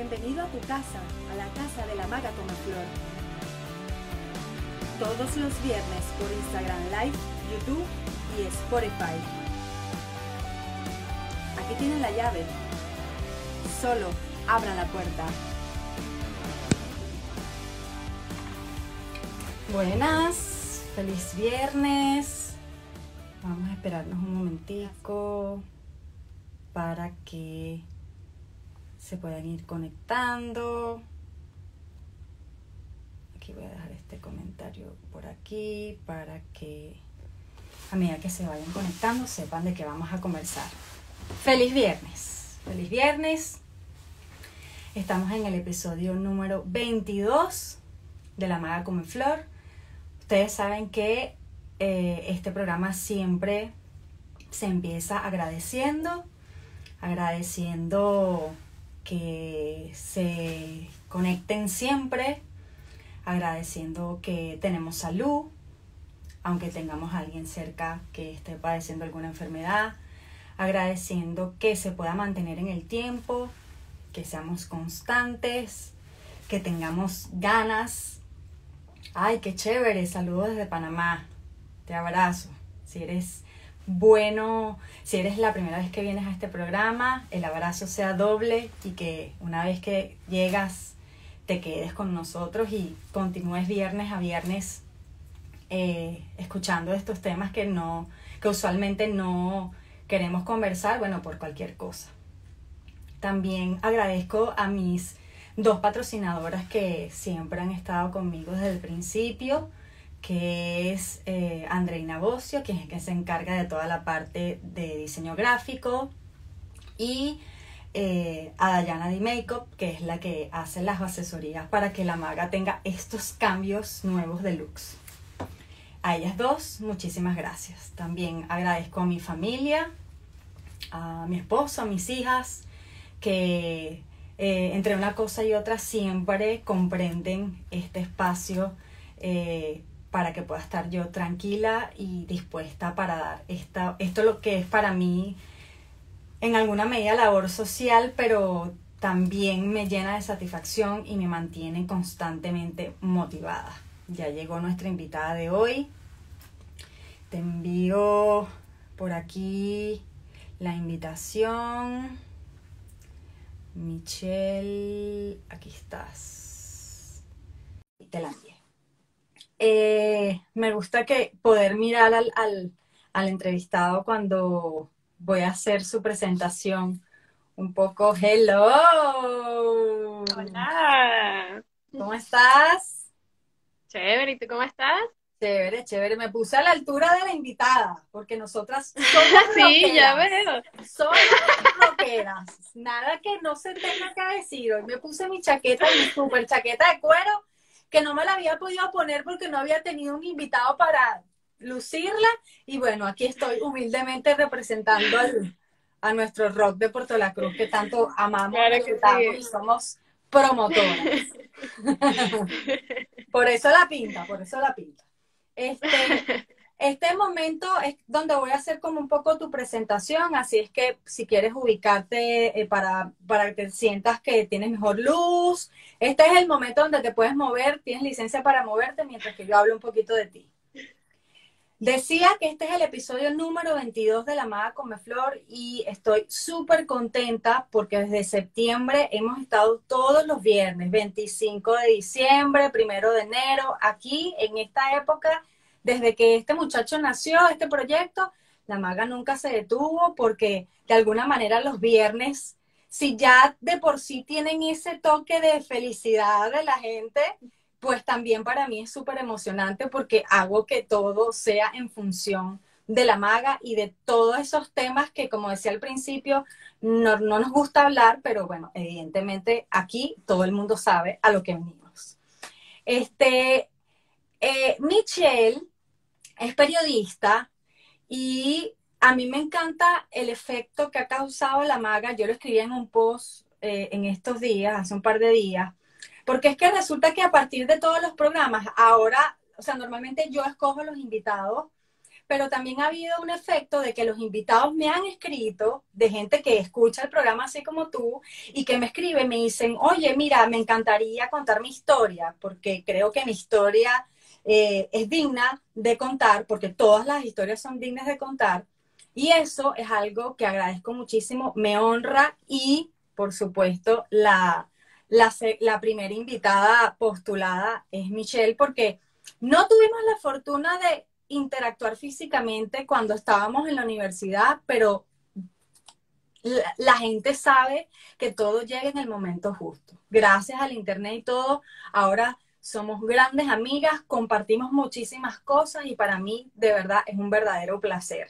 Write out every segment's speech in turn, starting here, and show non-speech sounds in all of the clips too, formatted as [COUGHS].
Bienvenido a tu casa, a la casa de la maga Flor. Todos los viernes por Instagram Live, YouTube y Spotify. Aquí tienen la llave. Solo abran la puerta. Buenas, feliz viernes. Vamos a esperarnos un momentico para que se puedan ir conectando. Aquí voy a dejar este comentario por aquí para que a medida que se vayan conectando sepan de qué vamos a conversar. Feliz viernes, feliz viernes. Estamos en el episodio número 22 de La Maga Come Flor. Ustedes saben que eh, este programa siempre se empieza agradeciendo, agradeciendo que se conecten siempre, agradeciendo que tenemos salud, aunque tengamos a alguien cerca que esté padeciendo alguna enfermedad, agradeciendo que se pueda mantener en el tiempo, que seamos constantes, que tengamos ganas. Ay, qué chévere, saludos desde Panamá, te abrazo. Si eres bueno, si eres la primera vez que vienes a este programa, el abrazo sea doble y que una vez que llegas te quedes con nosotros y continúes viernes a viernes eh, escuchando estos temas que no, que usualmente no queremos conversar, bueno, por cualquier cosa. También agradezco a mis dos patrocinadoras que siempre han estado conmigo desde el principio que es eh, Andreina Bocio, quien es que se encarga de toda la parte de diseño gráfico, y eh, a Dayana de Makeup, que es la que hace las asesorías para que la maga tenga estos cambios nuevos de looks. A ellas dos, muchísimas gracias. También agradezco a mi familia, a mi esposo, a mis hijas, que eh, entre una cosa y otra siempre comprenden este espacio eh, para que pueda estar yo tranquila y dispuesta para dar esta, esto lo que es para mí en alguna medida labor social, pero también me llena de satisfacción y me mantiene constantemente motivada. Ya llegó nuestra invitada de hoy. Te envío por aquí la invitación. Michelle, aquí estás. Te la envío. Eh, me gusta que poder mirar al, al, entrevistado cuando voy a hacer su presentación un poco. Hello. Hola. ¿Cómo estás? Chévere, ¿y tú cómo estás? Chévere, chévere. Me puse a la altura de la invitada, porque nosotras [LAUGHS] somos Sí, ya veo. Somos rockeras. Nada que no se tenga que decir. Hoy me puse mi chaqueta, mi super chaqueta de cuero que no me la había podido poner porque no había tenido un invitado para lucirla. Y bueno, aquí estoy humildemente representando a nuestro rock de Puerto La Cruz que tanto amamos y somos promotores. [LAUGHS] por eso la pinta, por eso la pinta. Este, este momento es donde voy a hacer como un poco tu presentación, así es que si quieres ubicarte eh, para, para que sientas que tienes mejor luz, este es el momento donde te puedes mover, tienes licencia para moverte mientras que yo hablo un poquito de ti. Decía que este es el episodio número 22 de La Maga Flor y estoy súper contenta porque desde septiembre hemos estado todos los viernes, 25 de diciembre, primero de enero, aquí en esta época desde que este muchacho nació, este proyecto, la maga nunca se detuvo porque de alguna manera los viernes, si ya de por sí tienen ese toque de felicidad de la gente, pues también para mí es súper emocionante porque hago que todo sea en función de la maga y de todos esos temas que, como decía al principio, no, nos gusta hablar, pero bueno, evidentemente aquí todo el mundo sabe a lo que venimos. Este, eh, Michelle es periodista y a mí me encanta el efecto que ha causado la maga. Yo lo escribí en un post eh, en estos días, hace un par de días, porque es que resulta que a partir de todos los programas, ahora, o sea, normalmente yo escojo los invitados, pero también ha habido un efecto de que los invitados me han escrito, de gente que escucha el programa así como tú, y que me escribe, me dicen, oye, mira, me encantaría contar mi historia, porque creo que mi historia eh, es digna de contar, porque todas las historias son dignas de contar, y eso es algo que agradezco muchísimo, me honra y, por supuesto, la, la, la primera invitada postulada es Michelle, porque no tuvimos la fortuna de interactuar físicamente cuando estábamos en la universidad, pero la, gente sabe que todo llega en el momento justo. Gracias al Internet y todo, ahora somos grandes amigas, compartimos muchísimas cosas y para mí de verdad es un verdadero placer.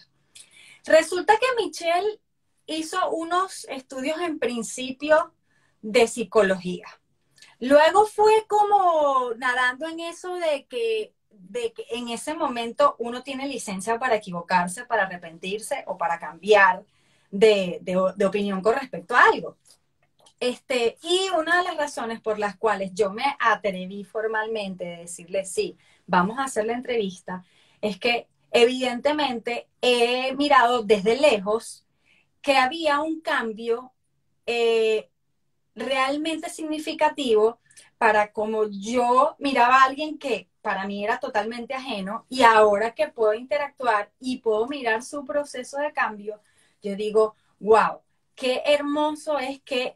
Resulta que Michelle hizo unos estudios en principio de psicología. Luego fue como nadando en eso de que de que en ese momento uno tiene licencia para equivocarse, para arrepentirse o para cambiar de, opinión con respecto a algo. Este, y una de las razones por las cuales yo me atreví formalmente de decirle sí, vamos a hacer la entrevista, es que evidentemente he mirado desde lejos que había un cambio eh, realmente significativo para como yo miraba a alguien que para mí era totalmente ajeno y ahora que puedo interactuar y puedo mirar su proceso de cambio, yo digo, wow, qué hermoso es que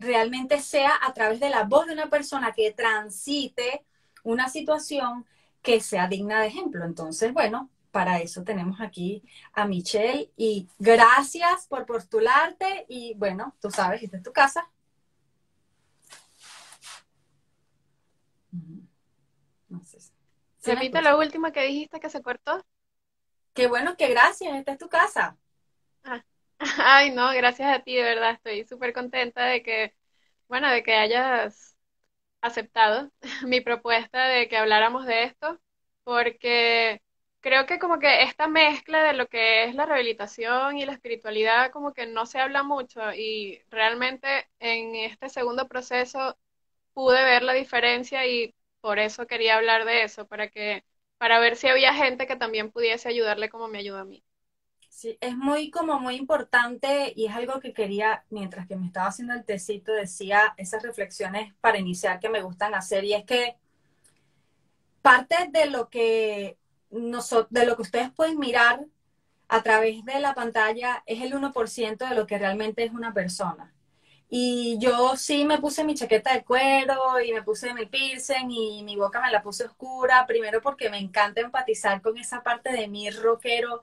realmente sea a través de la voz de una persona que transite una situación que sea digna de ejemplo. Entonces, bueno, para eso tenemos aquí a Michelle y gracias por postularte y bueno, tú sabes, esta es tu casa. Repite lo último que dijiste que se cortó. Qué bueno, que gracias, esta es tu casa. Ah. Ay, no, gracias a ti, de verdad, estoy súper contenta de que, bueno, de que hayas aceptado [LAUGHS] mi propuesta de que habláramos de esto, porque creo que como que esta mezcla de lo que es la rehabilitación y la espiritualidad como que no se habla mucho y realmente en este segundo proceso pude ver la diferencia y por eso quería hablar de eso, para que, para ver si había gente que también pudiese ayudarle como me ayuda a mí. Sí, es muy como muy importante y es algo que quería, mientras que me estaba haciendo el tecito, decía esas reflexiones para iniciar que me gustan hacer y es que parte de lo que de lo que ustedes pueden mirar a través de la pantalla es el 1% de lo que realmente es una persona. Y yo sí me puse mi chaqueta de cuero y me puse mi piercing y mi boca me la puse oscura, primero porque me encanta empatizar con esa parte de mi rockero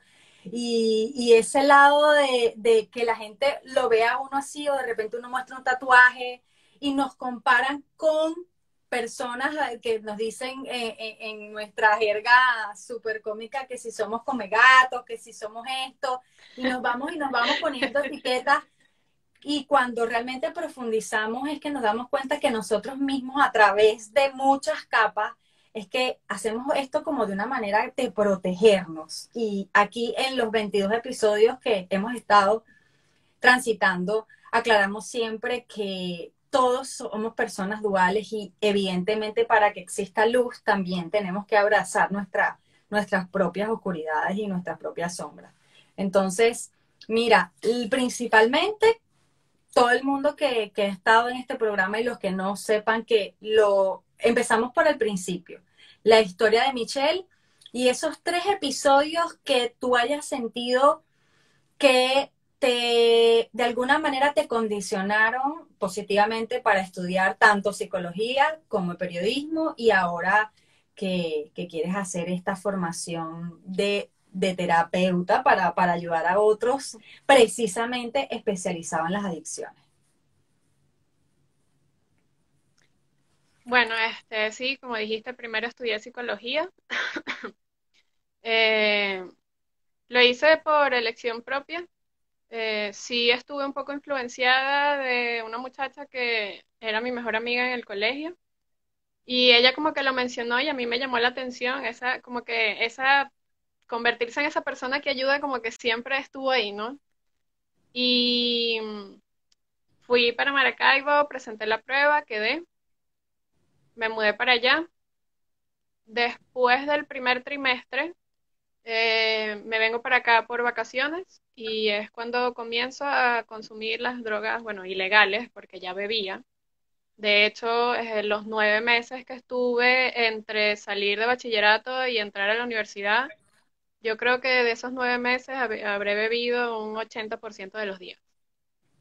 y, ese lado de, que la gente lo vea uno así o de repente uno muestra un tatuaje y nos comparan con personas que nos dicen eh, eh, en nuestra jerga súper cómica que si somos come gatos, que si somos esto, y nos vamos y nos vamos poniendo etiquetas y cuando realmente profundizamos es que nos damos cuenta que nosotros mismos a través de muchas capas es que hacemos esto como de una manera de protegernos. Y aquí en los 22 episodios que hemos estado transitando, aclaramos siempre que todos somos personas duales y evidentemente para que exista luz también tenemos que abrazar nuestra, nuestras propias oscuridades y nuestras propias sombras. Entonces, mira, principalmente todo el mundo que, ha estado en este programa y los que no sepan que lo empezamos por el principio, la historia de Michelle y esos tres episodios que tú hayas sentido que te de alguna manera te condicionaron positivamente para estudiar tanto psicología como periodismo y ahora que, quieres hacer esta formación de de terapeuta para, ayudar a otros precisamente especializado en las adicciones. Bueno, este sí, como dijiste, primero estudié psicología. [LAUGHS] Eh, lo hice por elección propia. Eh, sí estuve un poco influenciada de una muchacha que era mi mejor amiga en el colegio. Y ella como que lo mencionó y a mí me llamó la atención esa, como que esa convertirse en esa persona que ayuda como que siempre estuvo ahí, ¿no? Y fui para Maracaibo, presenté la prueba, quedé, me mudé para allá. Después del primer trimestre, eh, me vengo para acá por vacaciones y es cuando comienzo a consumir las drogas, bueno, ilegales, porque ya bebía. De hecho, en los nueve meses que estuve entre salir de bachillerato y entrar a la universidad, yo creo que de esos nueve meses habré bebido un 80% de los días.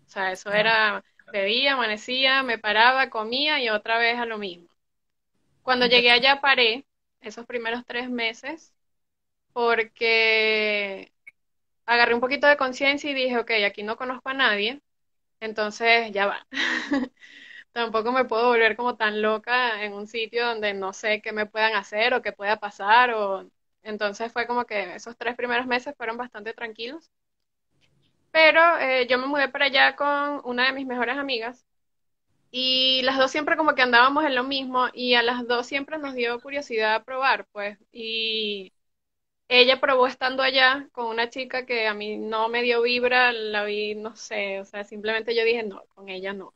O sea, eso era, bebía, amanecía, me paraba, comía y otra vez a lo mismo. Cuando llegué allá paré esos primeros tres meses porque agarré un poquito de conciencia y dije, ok, aquí no conozco a nadie, entonces ya va. [LAUGHS] Tampoco me puedo volver como tan loca en un sitio donde no sé qué me puedan hacer o qué pueda pasar. O... Entonces fue como que esos tres primeros meses fueron bastante tranquilos. Pero eh, yo me mudé para allá con una de mis mejores amigas y las dos siempre como que andábamos en lo mismo y a las dos siempre nos dio curiosidad probar, pues. Y ella probó estando allá con una chica que a mí no me dio vibra, la vi, no sé, o sea, simplemente yo dije, no, con ella no.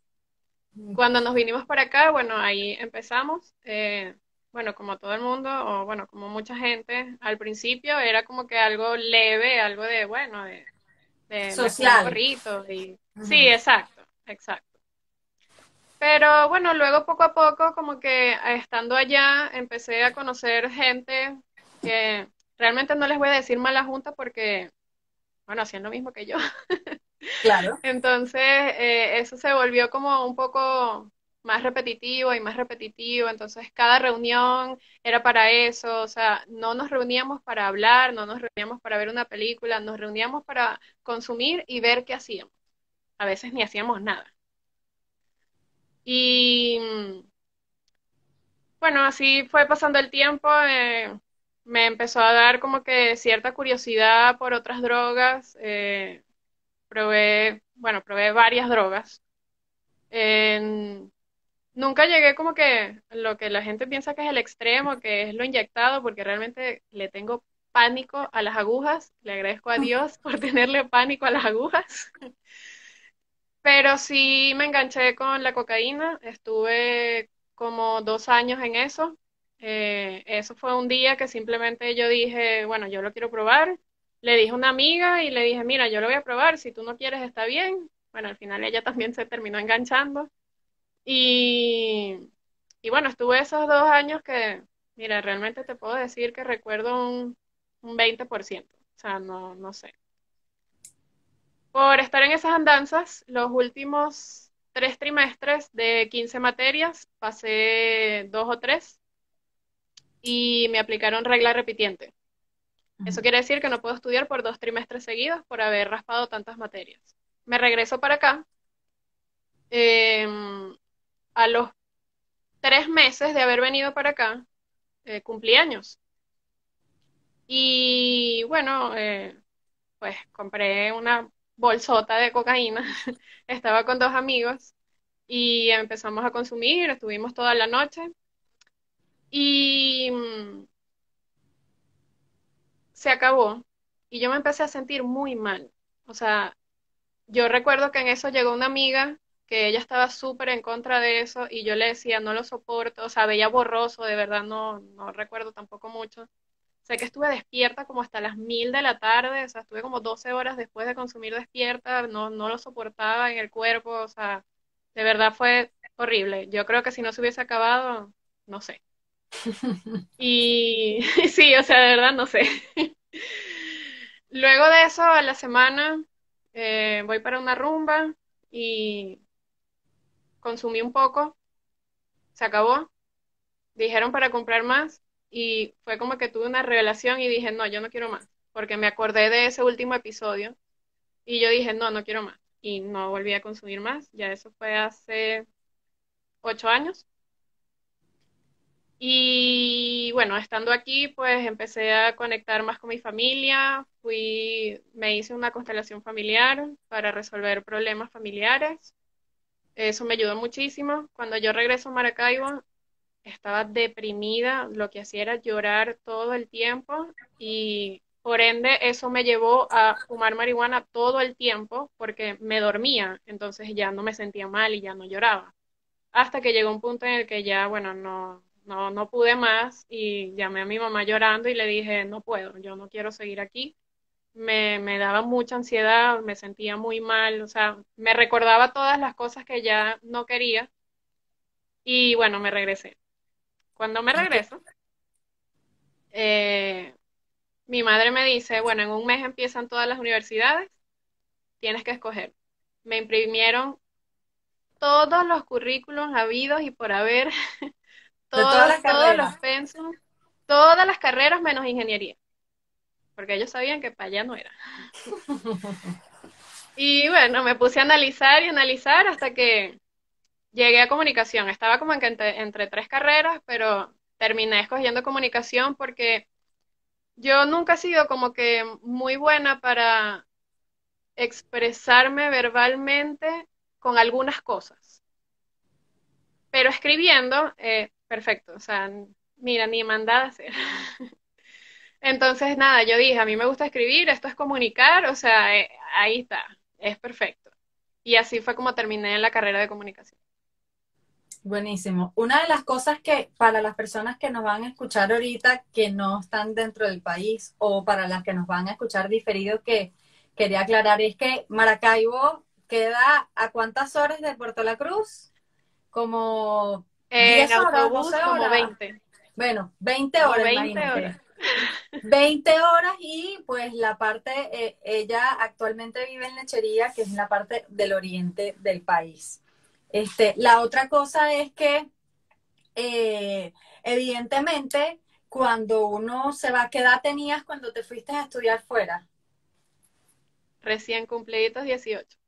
Cuando nos vinimos para acá, bueno, ahí empezamos, eh, bueno, como todo el mundo, o bueno, como mucha gente, al principio era como que algo leve, algo de, bueno, de, de social. Y, Sí, exacto, exacto. Pero bueno, luego poco a poco, como que estando allá, empecé a conocer gente que realmente no les voy a decir mala junta porque, bueno, hacían lo mismo que yo. [LAUGHS] Claro. Entonces, eh, eso se volvió como un poco más repetitivo y más repetitivo. Entonces, cada reunión era para eso. O sea, no nos reuníamos para hablar, no nos reuníamos para ver una película, nos reuníamos para consumir y ver qué hacíamos. A veces ni hacíamos nada. Y bueno, así fue pasando el tiempo. Eh, me empezó a dar como que cierta curiosidad por otras drogas. Eh, probé, bueno, probé varias drogas. nunca llegué como que lo que la gente piensa que es el extremo, que es lo inyectado, porque realmente le tengo pánico a las agujas. Le agradezco a Dios por [LAUGHS] tenerle pánico a las agujas. Pero sí me enganché con la cocaína. Estuve como dos años en eso. Eh, eso fue un día que simplemente yo dije, bueno, yo lo quiero probar. Le dije a una amiga y le dije, mira, yo lo voy a probar, si tú no quieres está bien. Bueno, al final ella [LAUGHS] también se terminó enganchando. Y, y bueno, estuve esos dos años que, mira, realmente te puedo decir que recuerdo un, un 20%. O sea, no, no sé. Por estar en esas andanzas, los últimos tres trimestres de 15 materias, pasé dos o tres y me aplicaron regla repitiente. Eso quiere decir que no puedo estudiar por dos trimestres seguidos por haber raspado tantas materias. Me regreso para acá. Em, a los tres meses de haber venido para acá, eh, cumplí años. Y bueno, eh, pues compré una bolsota de cocaína. [LAUGHS] Estaba con dos amigos y empezamos a consumir, estuvimos toda la noche. Y mm, se acabó y yo me empecé a sentir muy mal. O sea, yo recuerdo que en eso llegó una amiga que ella estaba súper en contra de eso y yo le decía, no lo soporto, o sea, veía borroso, de verdad no, no recuerdo tampoco mucho. Sé que estuve despierta como hasta las mil de la tarde, o sea, estuve como 12 horas después de consumir despierta, no, no lo soportaba en el cuerpo, o sea, de verdad fue horrible. Yo creo que si no se hubiese acabado, no sé. [LAUGHS] Y [LAUGHS] sí, o sea, de verdad no sé. Luego de eso, a la semana, eh, voy para una rumba y consumí un poco, se acabó, dijeron para comprar más y fue como que tuve una revelación y dije, no, yo no quiero más, porque me acordé de ese último episodio y yo dije, no, no quiero más y no volví a consumir más, ya eso fue hace ocho años. Y bueno, estando aquí, pues empecé a conectar más con mi familia, fui, me hice una constelación familiar para resolver problemas familiares. Eso me ayudó muchísimo. Cuando yo regreso a Maracaibo, estaba deprimida, lo que hacía era llorar todo el tiempo y por ende eso me llevó a fumar marihuana todo el tiempo porque me dormía, entonces ya no me sentía mal y ya no lloraba. Hasta que llegó un punto en el que ya, bueno, no, no, no pude más y llamé a mi mamá llorando y le dije, no puedo, yo no quiero seguir aquí. Me, me daba mucha ansiedad, me sentía muy mal, o sea, me recordaba todas las cosas que ya no quería y bueno, me regresé. Cuando me regreso, eh, mi madre me dice, bueno, en un mes empiezan todas las universidades, tienes que escoger. Me imprimieron todos los currículums habidos y por haber, [LAUGHS] todos, todos los pensum, todas las carreras menos ingeniería, porque ellos sabían que para allá no era. [LAUGHS] y bueno, me puse a analizar y analizar hasta que llegué a comunicación. Estaba como en entre, entre tres carreras, pero terminé escogiendo comunicación porque yo nunca he sido como que muy buena para expresarme verbalmente con algunas cosas. Pero escribiendo, eh, perfecto, o sea, mira, ni mandada. [LAUGHS] Entonces, nada, yo dije, a mí me gusta escribir, esto es comunicar, o sea, eh, ahí está, es perfecto. Y así fue como terminé en la carrera de comunicación. Buenísimo. Una de las cosas que para las personas que nos van a escuchar ahorita que no están dentro del país o para las que nos van a escuchar diferido que quería aclarar es que Maracaibo queda a cuántas horas de Puerto La Cruz? Como eh, en autobús como 20. Bueno, 20 horas, 20 horas. 20 horas y pues la parte, eh, ella actualmente vive en Lechería, que es la parte del oriente del país. Este, la otra cosa es que eh, evidentemente cuando uno se va, ¿qué edad tenías cuando te fuiste a estudiar fuera? Recién cumpliditos 18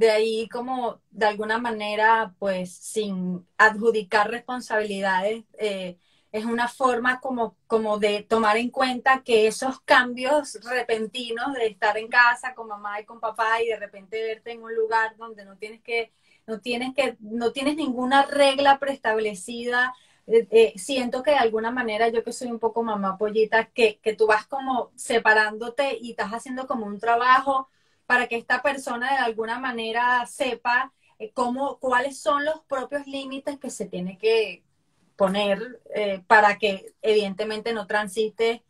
de ahí como de alguna manera, pues sin adjudicar responsabilidades, eh, es una forma como, como de tomar en cuenta que esos cambios repentinos de estar en casa con mamá y con papá y de repente verte en un lugar donde no tienes que, no tienes que, no tienes ninguna regla preestablecida, eh, eh, siento que de alguna manera yo que soy un poco mamá pollita, que, que tú vas como separándote y estás haciendo como un trabajo para que esta persona de alguna manera sepa eh, cómo, cuáles son los propios límites que se tiene que poner eh, para que evidentemente no transite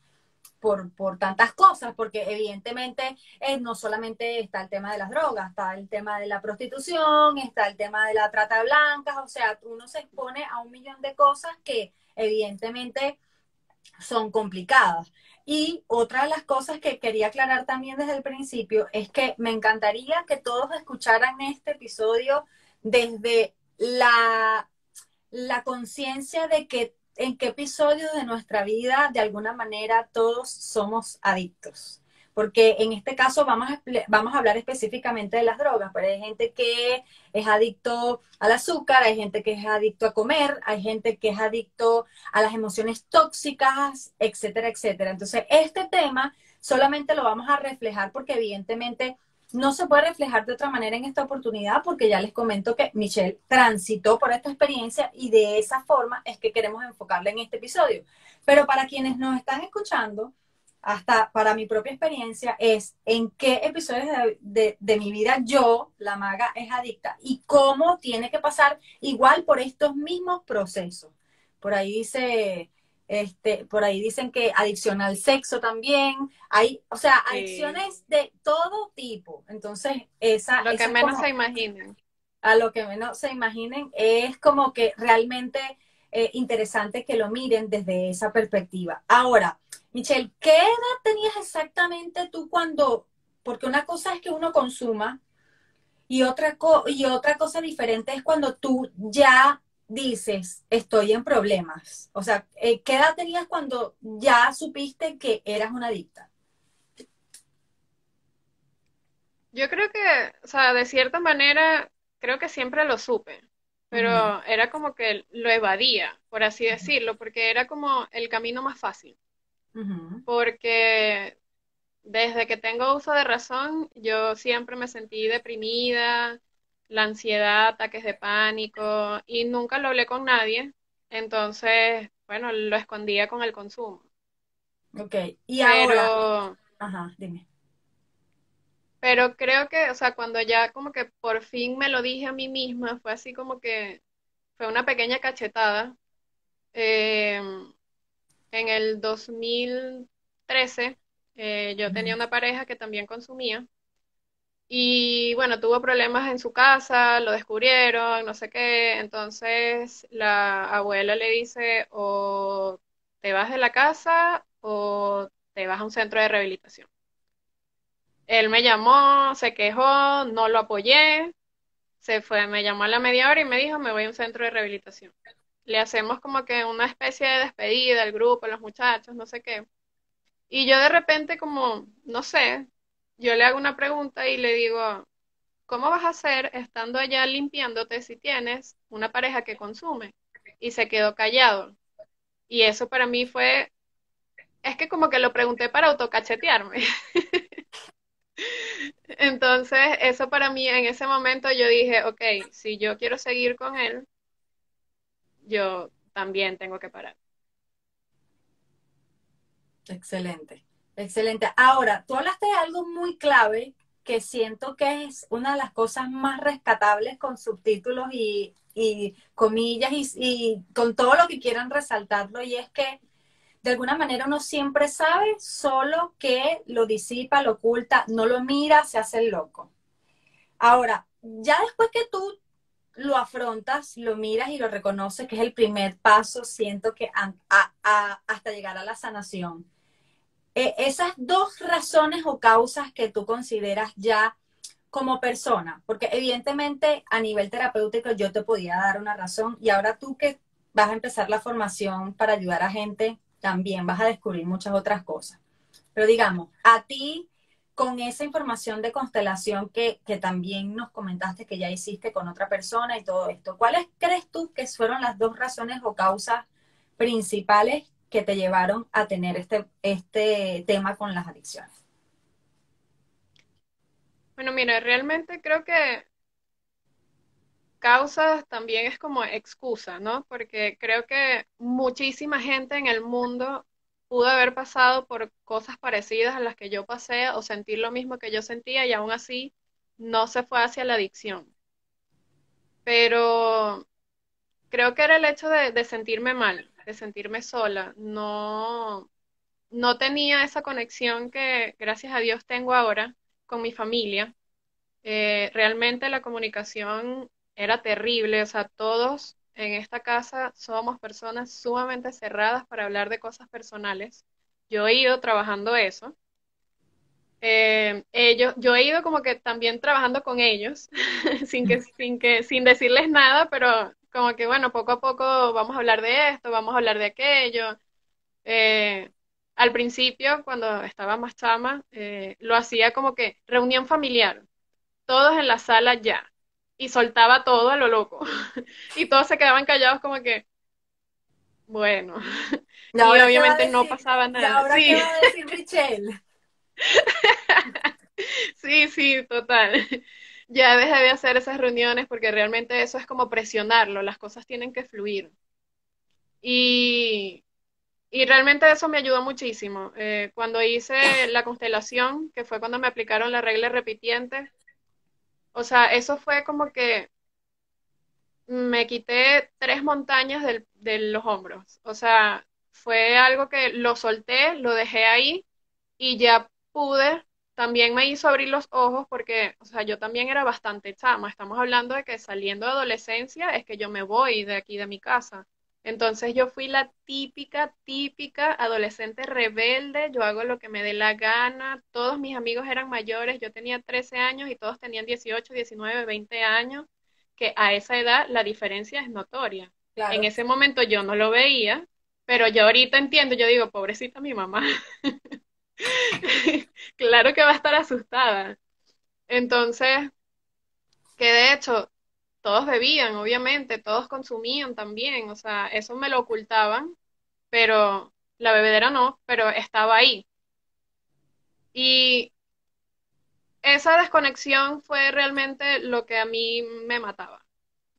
por, por tantas cosas, porque evidentemente eh, no solamente está el tema de las drogas, está el tema de la prostitución, está el tema de la trata de blancas, o sea, uno se expone a un millón de cosas que evidentemente son complicadas. Y otra de las cosas que quería aclarar también desde el principio es que me encantaría que todos escucharan este episodio desde la, la conciencia de que en qué episodio de nuestra vida de alguna manera todos somos adictos porque en este caso vamos a, vamos a hablar específicamente de las drogas, pero hay gente que es adicto al azúcar, hay gente que es adicto a comer, hay gente que es adicto a las emociones tóxicas, etcétera, etcétera. Entonces, este tema solamente lo vamos a reflejar porque evidentemente no se puede reflejar de otra manera en esta oportunidad porque ya les comento que Michelle transitó por esta experiencia y de esa forma es que queremos enfocarla en este episodio. Pero para quienes nos están escuchando, hasta para mi propia experiencia, es en qué episodios de, mi vida yo, la maga, es adicta y cómo tiene que pasar igual por estos mismos procesos. Por ahí dice, este, por ahí dicen que adicción al sexo también, hay, o sea, adicciones de todo tipo. Entonces, esa... Lo que menos se imaginen. A lo que menos se imaginen, es como que realmente eh, interesante que lo miren desde esa perspectiva. Ahora, Michelle, ¿qué edad tenías exactamente tú cuando, porque una cosa es que uno consuma y otra, y otra cosa diferente es cuando tú ya dices, estoy en problemas? O sea, eh, ¿qué edad tenías cuando ya supiste que eras una adicta? Yo creo que, o sea, de cierta manera, creo que siempre lo supe, pero era como que lo evadía, por así decirlo, porque era como el camino más fácil porque desde que tengo uso de razón, yo siempre me sentí deprimida, la ansiedad, ataques de pánico, y nunca lo hablé con nadie. Entonces, bueno, lo escondía con el consumo. Ok, y ahora. Ajá, dime. Pero creo que, o sea, cuando ya como que por fin me lo dije a mí misma, fue así como que fue una pequeña cachetada, em, en el 2013 eh, yo tenía una pareja que también consumía y bueno, tuvo problemas en su casa, lo descubrieron, no sé qué, entonces la abuela le dice o te vas de la casa o te vas a un centro de rehabilitación. Él me llamó, se quejó, no lo apoyé, se fue, me llamó a la media hora y me dijo, me voy a un centro de rehabilitación. Le hacemos como que una especie de despedida al grupo, los muchachos, no sé qué. Y yo de repente como, no sé, yo le hago una pregunta y le digo, ¿cómo vas a hacer estando allá limpiándote si tienes una pareja que consume? Y se quedó callado. Y eso para mí fue, es que como que lo pregunté para autocachetearme. [LAUGHS] Entonces, eso para mí en ese momento yo dije, ok, si yo quiero seguir con él, yo también tengo que parar. Excelente. Excelente. Ahora, tú hablaste de algo muy clave que siento que es una de las cosas más rescatables con subtítulos y, comillas y, y, con todo lo que quieran resaltarlo y es que de alguna manera uno siempre sabe, solo que lo disipa, lo oculta, no lo mira, se hace el loco. Ahora, ya después que tú lo afrontas, lo miras y lo reconoces, que es el primer paso, siento que hasta llegar a la sanación eh, esas dos razones o causas que tú consideras ya como persona, porque evidentemente a nivel terapéutico yo te podía dar una razón y ahora tú que vas a empezar la formación para ayudar a gente, también vas a descubrir muchas otras cosas. Pero digamos, a ti, con esa información de constelación que, que también nos comentaste que ya hiciste con otra persona y todo esto, ¿cuáles crees tú que fueron las dos razones o causas principales que te llevaron a tener este, este tema con las adicciones? Bueno, mira, realmente creo que causas también es como excusa, ¿no? Porque creo que muchísima gente en el mundo pudo haber pasado por cosas parecidas a las que yo pasé o sentir lo mismo que yo sentía y aún así no se fue hacia la adicción. Pero creo que era el hecho de sentirme mal, de sentirme sola. No, no tenía esa conexión que gracias a Dios tengo ahora con mi familia. Eh, realmente la comunicación era terrible, o sea, todos en esta casa somos personas sumamente cerradas para hablar de cosas personales. Yo he ido trabajando eso. Eh, ellos, yo he ido como que también trabajando con ellos, [LAUGHS] sin que, sin que, sin decirles nada, pero como que bueno, poco a poco vamos a hablar de esto, vamos a hablar de aquello. Eh, al principio, cuando estaba más chama, eh, lo hacía como que reunión familiar, todos en la sala ya, y soltaba todo a lo loco. [LAUGHS] y todos se quedaban callados como que, bueno, y, obviamente no pasaba nada. ahora sí. qué va a decir Michelle? [LAUGHS] sí, sí, total ya dejé de hacer esas reuniones porque realmente eso es como presionarlo, las cosas tienen que fluir. Y, y realmente eso me ayudó muchísimo. Eh, cuando hice la constelación, que fue cuando me aplicaron la regla repitiente, o sea, eso fue como que me quité tres montañas de los hombros. O sea, fue algo que lo solté, lo dejé ahí y ya pude también me hizo abrir los ojos porque, o sea, yo también era bastante chama. Estamos hablando de que saliendo de adolescencia es que yo me voy de aquí de mi casa. Entonces yo fui la típica, típica adolescente rebelde, yo hago lo que me dé la gana, todos mis amigos eran mayores, yo tenía 13 años y todos tenían 18, 19, 20 años, que a esa edad la diferencia es notoria. En ese momento yo no lo veía, pero yo ahorita entiendo, yo digo, pobrecita mi mamá. [LAUGHS] [LAUGHS] claro que va a estar asustada. Entonces, que de hecho, todos bebían, obviamente, todos consumían también, o sea, eso me lo ocultaban, pero la bebedera no, pero estaba ahí. Y esa desconexión fue realmente lo que a mí me mataba.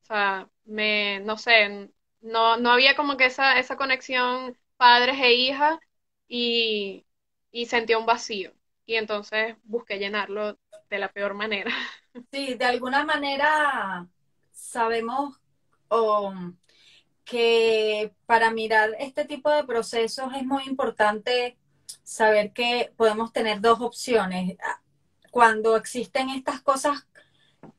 O sea, me, no sé, no, no había como que esa, esa conexión padres e hijas y y sentía un vacío. Y entonces busqué llenarlo de la peor manera. [LAUGHS] Sí, de alguna manera sabemos que para mirar este tipo de procesos es muy importante saber que podemos tener dos opciones. Cuando existen estas cosas,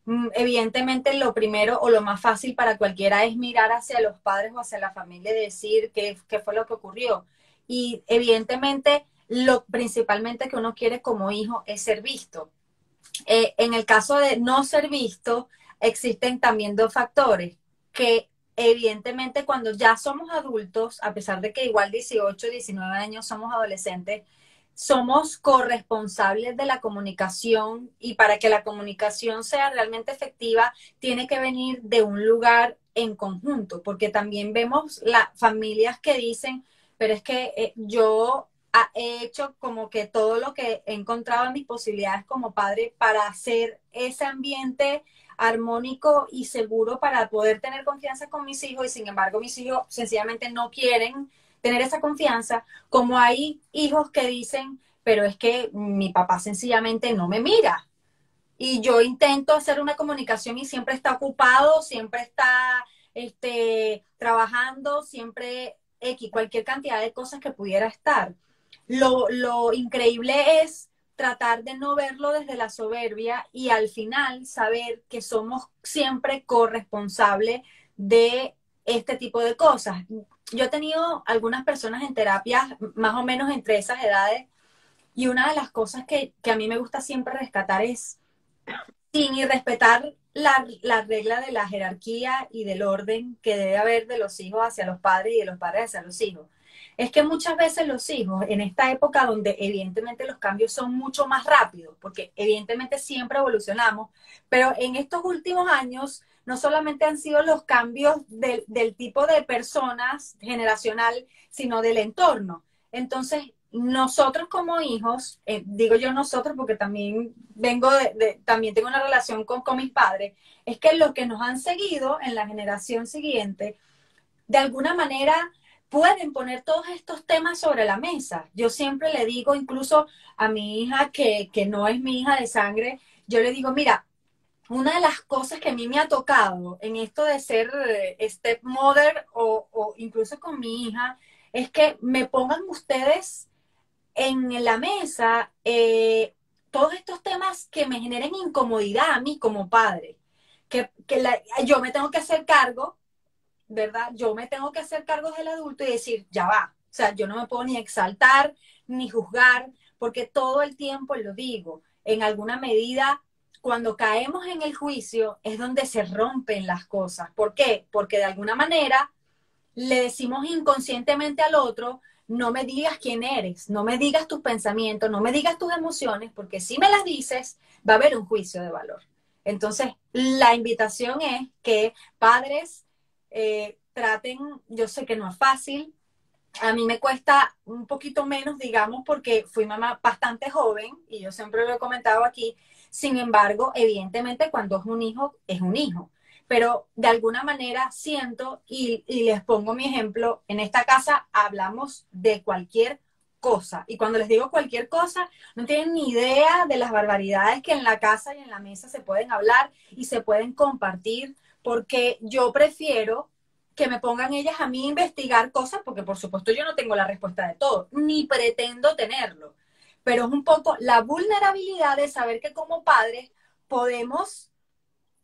mm, evidentemente lo primero o lo más fácil para cualquiera es mirar hacia los padres o hacia la familia y decir qué, qué fue lo que ocurrió. Y evidentemente lo principalmente que uno quiere como hijo es ser visto. Eh, en el caso de no ser visto, existen también dos factores que evidentemente cuando ya somos adultos, a pesar de que igual 18, 19 años somos adolescentes, somos corresponsables de la comunicación y para que la comunicación sea realmente efectiva, tiene que venir de un lugar en conjunto, porque también vemos las familias que dicen, pero es que eh, yo he hecho como que todo lo que he encontrado en mis posibilidades como padre para hacer ese ambiente armónico y seguro para poder tener confianza con mis hijos y sin embargo mis hijos sencillamente no quieren tener esa confianza, como hay hijos que dicen, pero es que mi papá sencillamente no me mira. Y yo intento hacer una comunicación y siempre está ocupado, siempre está este, trabajando, siempre X, cualquier cantidad de cosas que pudiera estar. Lo, increíble es tratar de no verlo desde la soberbia y al final saber que somos siempre corresponsables de este tipo de cosas. Yo he tenido algunas personas en terapias más o menos entre esas edades y una de las cosas que, a mí me gusta siempre rescatar es sin y respetar la, la, regla de la jerarquía y del orden que debe haber de los hijos hacia los padres y de los padres hacia los hijos es que muchas veces los hijos, en esta época donde evidentemente los cambios son mucho más rápidos, porque evidentemente siempre evolucionamos, pero en estos últimos años no solamente han sido los cambios del, tipo de personas generacional, sino del entorno. Entonces, nosotros como hijos, eh, digo yo nosotros porque también vengo de, también tengo una relación con, con mis padres, es que los que nos han seguido en la generación siguiente, de alguna manera pueden poner todos estos temas sobre la mesa. Yo siempre le digo, incluso a mi hija, que, no es mi hija de sangre, yo le digo, mira, una de las cosas que a mí me ha tocado en esto de ser eh, stepmother o, incluso con mi hija, es que me pongan ustedes en la mesa eh, todos estos temas que me generen incomodidad a mí como padre. Que, yo me tengo que hacer cargo ¿verdad? Yo me tengo que hacer cargo del adulto y decir, ya va. O sea, yo no me puedo ni exaltar ni juzgar, porque todo el tiempo lo digo. En alguna medida, cuando caemos en el juicio, es donde se rompen las cosas. ¿Por qué? Porque de alguna manera le decimos inconscientemente al otro, no me digas quién eres, no me digas tus pensamientos, no me digas tus emociones, porque si me las dices, va a haber un juicio de valor. Entonces, la invitación es que padres, eh, traten, yo sé que no es fácil, a mí me cuesta un poquito menos, digamos, porque fui mamá bastante joven y yo siempre lo he comentado aquí. Sin embargo, evidentemente cuando es un hijo, es un hijo. Pero de alguna manera siento, y, y les pongo mi ejemplo, en esta casa hablamos de cualquier cosa. Y cuando les digo cualquier cosa, no tienen ni idea de las barbaridades que en la casa y en la mesa se pueden hablar y se pueden compartir porque yo prefiero que me pongan ellas a mí a investigar cosas, porque por supuesto yo no tengo la respuesta de todo, ni pretendo tenerlo, pero es un poco la vulnerabilidad de saber que como padres podemos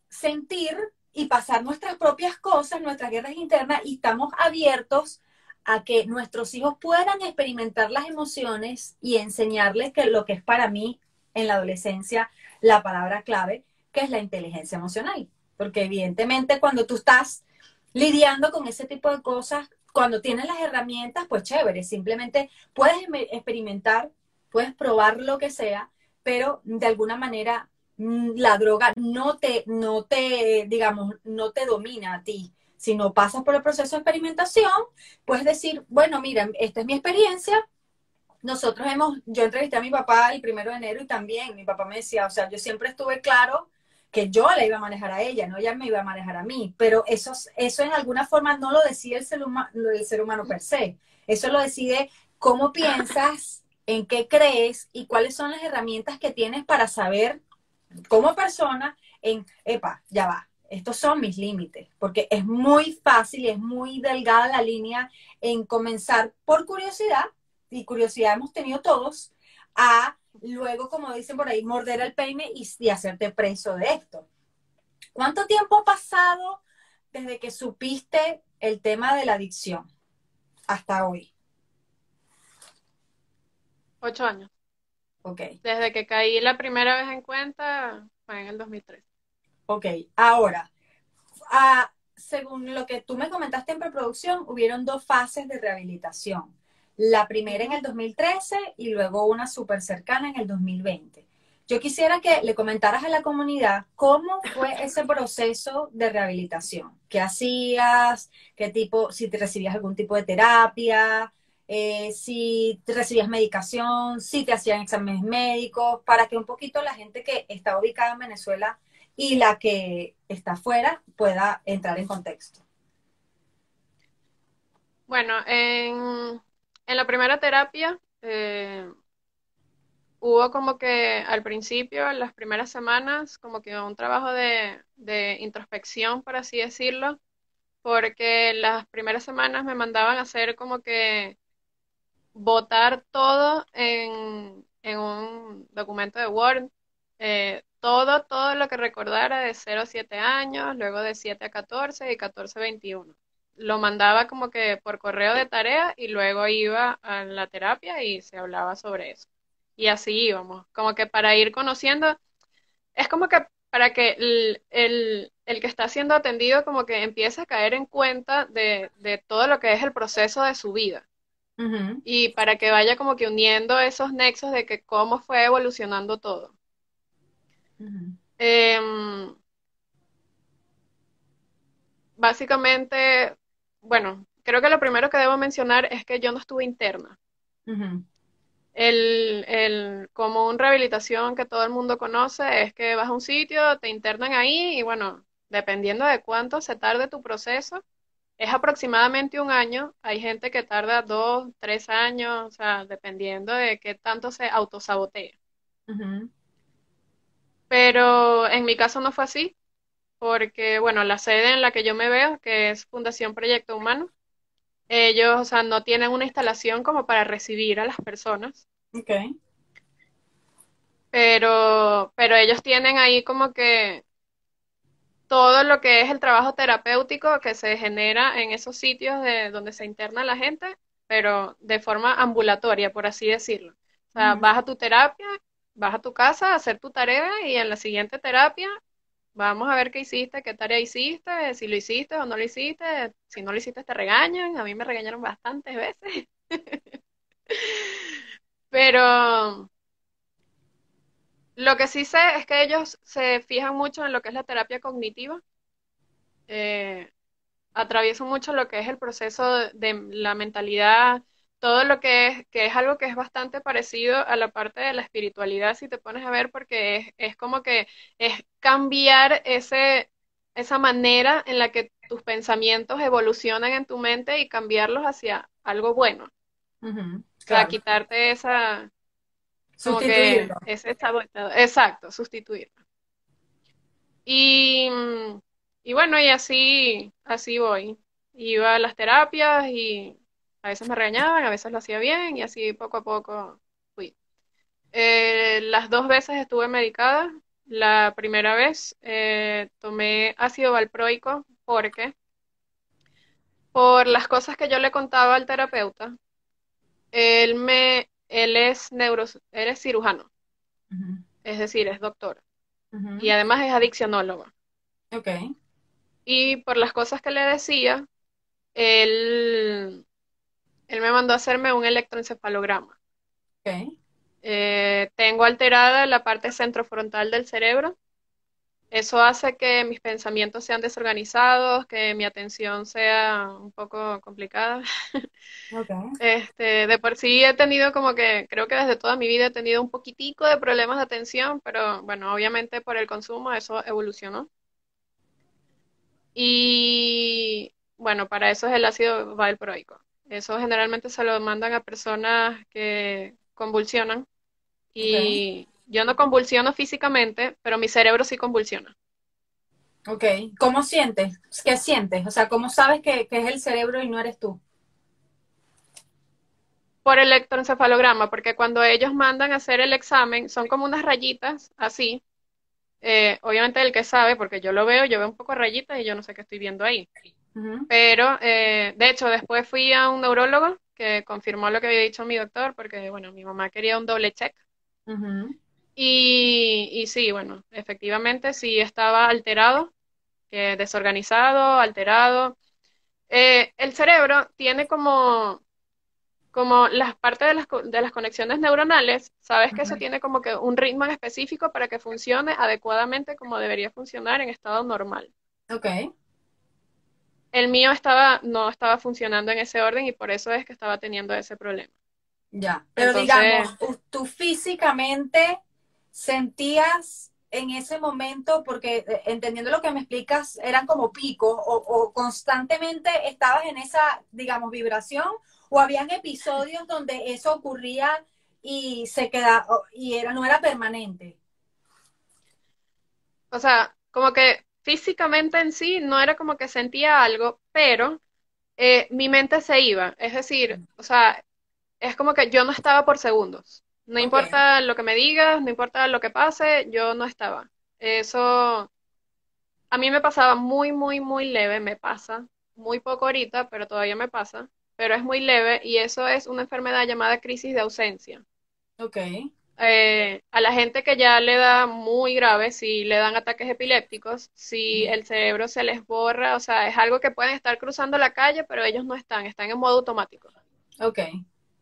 sentir y pasar nuestras propias cosas, nuestras guerras internas, y estamos abiertos a que nuestros hijos puedan experimentar las emociones y enseñarles que lo que es para mí en la adolescencia la palabra clave, que es la inteligencia emocional. Porque evidentemente cuando tú estás lidiando con ese tipo de cosas, cuando tienes las herramientas, pues chévere, simplemente puedes experimentar, puedes probar lo que sea, pero de alguna manera mm, la droga no te, no te, digamos, no te domina a ti. Si no pasas por el proceso de experimentación, puedes decir, bueno, mira, esta es mi experiencia. Nosotros hemos, yo entrevisté a mi papá el primero de enero y también mi papá me decía, o sea, yo siempre estuve claro que yo la iba a manejar a ella, no ella me iba a manejar a mí, pero eso, eso en alguna forma no lo decide el ser, el ser humano per se, eso lo decide cómo piensas, en qué crees y cuáles son las herramientas que tienes para saber como persona en, epa, ya va, estos son mis límites, porque es muy fácil y es muy delgada la línea en comenzar por curiosidad, y curiosidad hemos tenido todos, a luego, como dicen por ahí, morder el peine y, hacerte preso de esto. ¿Cuánto tiempo ha pasado desde que supiste el tema de la adicción hasta hoy? Ocho años. Ok. Desde que caí la primera vez en cuenta fue en el 2003. Ok, ahora, ah, según lo que tú me comentaste en preproducción, hubieron dos fases de rehabilitación. La primera en el 2013 y luego una súper cercana en el 2020. Yo quisiera que le comentaras a la comunidad cómo fue ese proceso de rehabilitación. ¿Qué hacías? ¿Qué tipo, si te recibías algún tipo de terapia? Eh, si recibías medicación, si te hacían exámenes médicos, para que un poquito la gente que está ubicada en Venezuela y la que está afuera pueda entrar en contexto. Bueno, en, la primera terapia eh, hubo como que al principio, en las primeras semanas, como que un trabajo de, introspección, por así decirlo, porque las primeras semanas me mandaban a hacer como que votar todo en, en un documento de Word, eh, todo, todo lo que recordara de 0 a 7 años, luego de 7 a 14 y 14 a 21. Lo mandaba como que por correo de tarea y luego iba a la terapia y se hablaba sobre eso. Y así íbamos, como que para ir conociendo, es como que para que el, el, el que está siendo atendido como que empiece a caer en cuenta de, de todo lo que es el proceso de su vida. Y para que vaya como que uniendo esos nexos de que cómo fue evolucionando todo. Em, básicamente, bueno, creo que lo primero que debo mencionar es que yo no estuve interna. el, el, como un rehabilitación que todo el mundo conoce es que vas a un sitio, te internan ahí y bueno, dependiendo de cuánto se tarde tu proceso, es aproximadamente un año. Hay gente que tarda dos, tres años, o sea, dependiendo de qué tanto se autosabotea. Pero en mi caso no fue así, porque, bueno, la sede en la que yo me veo, que es Fundación Proyecto Humano, ellos, o sea, no tienen una instalación como para recibir a las personas. Ok. Pero, pero ellos tienen ahí como que todo lo que es el trabajo terapéutico que se genera en esos sitios de donde se interna la gente, pero de forma ambulatoria, por así decirlo. O sea, vas a tu terapia vas a tu casa a hacer tu tarea y en la siguiente terapia vamos a ver qué hiciste, qué tarea hiciste, si lo hiciste o no lo hiciste. Si no lo hiciste te regañan, a mí me regañaron bastantes veces. [LAUGHS] Pero lo que sí sé es que ellos se fijan mucho en lo que es la terapia cognitiva. Eh, atraviesan mucho lo que es el proceso de la mentalidad todo lo que es, que es algo que es bastante parecido a la parte de la espiritualidad, si te pones a ver, porque es, es como que es cambiar ese, esa manera en la que tus pensamientos evolucionan en tu mente y cambiarlos hacia algo bueno. O sea, quitarte esa... Sustituirlo. ese estado, exacto, sustituirlo. Y, y bueno, y así, así voy. Iba a las terapias y a veces me regañaban, a veces lo hacía bien y así poco a poco fui. Eh, las dos veces estuve medicada. La primera vez eh, tomé ácido valproico porque por las cosas que yo le contaba al terapeuta, él me, él es neuro, él es cirujano, es decir, es doctor y además es adiccionólogo. Okay. Y por las cosas que le decía, él él me mandó a hacerme un electroencefalograma. Eh, tengo alterada la parte centrofrontal del cerebro. Eso hace que mis pensamientos sean desorganizados, que mi atención sea un poco complicada. [LAUGHS] Este, de por sí he tenido como que, creo que desde toda mi vida he tenido un poquitico de problemas de atención, pero bueno, obviamente por el consumo eso evolucionó. Y bueno, para eso es el ácido valproico. Eso generalmente se lo mandan a personas que convulsionan. Y yo no convulsiono físicamente, pero mi cerebro sí convulsiona. Ok, ¿cómo sientes? ¿Qué sientes? O sea, ¿cómo sabes que, que es el cerebro y no eres tú? Por electroencefalograma, porque cuando ellos mandan a hacer el examen, son como unas rayitas así. Eh, obviamente el que sabe, porque yo lo veo, yo veo un poco rayitas y yo no sé qué estoy viendo ahí. Pero, eh, de hecho, después fui a un neurólogo que confirmó lo que había dicho mi doctor, porque, bueno, mi mamá quería un doble check. Y, y sí, bueno, efectivamente sí estaba alterado, eh, desorganizado, alterado. Eh, el cerebro tiene como, como las partes de las, de las conexiones neuronales, sabes que eso ujú. tiene como que un ritmo en específico para que funcione adecuadamente como debería funcionar en estado normal. Ok, El mío estaba, no estaba funcionando en ese orden y por eso es que estaba teniendo ese problema. ya. Pero Entonces, digamos, tú físicamente sentías en ese momento, porque eh, entendiendo lo que me explicas, eran como picos o, o constantemente estabas en esa, digamos, vibración o habían episodios donde eso ocurría y se quedaba y era, no era permanente. o sea, como que físicamente en sí no era como que sentía algo, pero eh, mi mente se iba. Es decir, o sea, es como que yo no estaba por segundos. No importa lo que me digas, no importa lo que pase, yo no estaba. Eso a mí me pasaba muy, muy, muy leve, me pasa, muy poco ahorita, pero todavía me pasa, pero es muy leve y eso es una enfermedad llamada crisis de ausencia. ok, Eh, a la gente que ya le da muy grave, si le dan ataques epilépticos, si el cerebro se les borra, o sea, es algo que pueden estar cruzando la calle, pero ellos no están, están en modo automático. ok,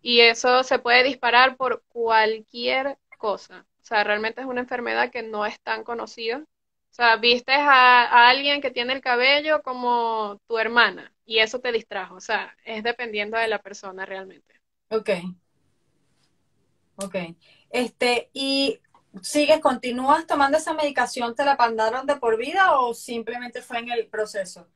Y eso se puede disparar por cualquier cosa. O sea, realmente es una enfermedad que no es tan conocida. O sea, vistes a, a alguien que tiene el cabello como tu hermana y eso te distrajo. O sea, es dependiendo de la persona realmente. ok, ok. Este, y sigues, continúas tomando esa medicación, ¿te la mandaron de por vida o simplemente fue en el proceso?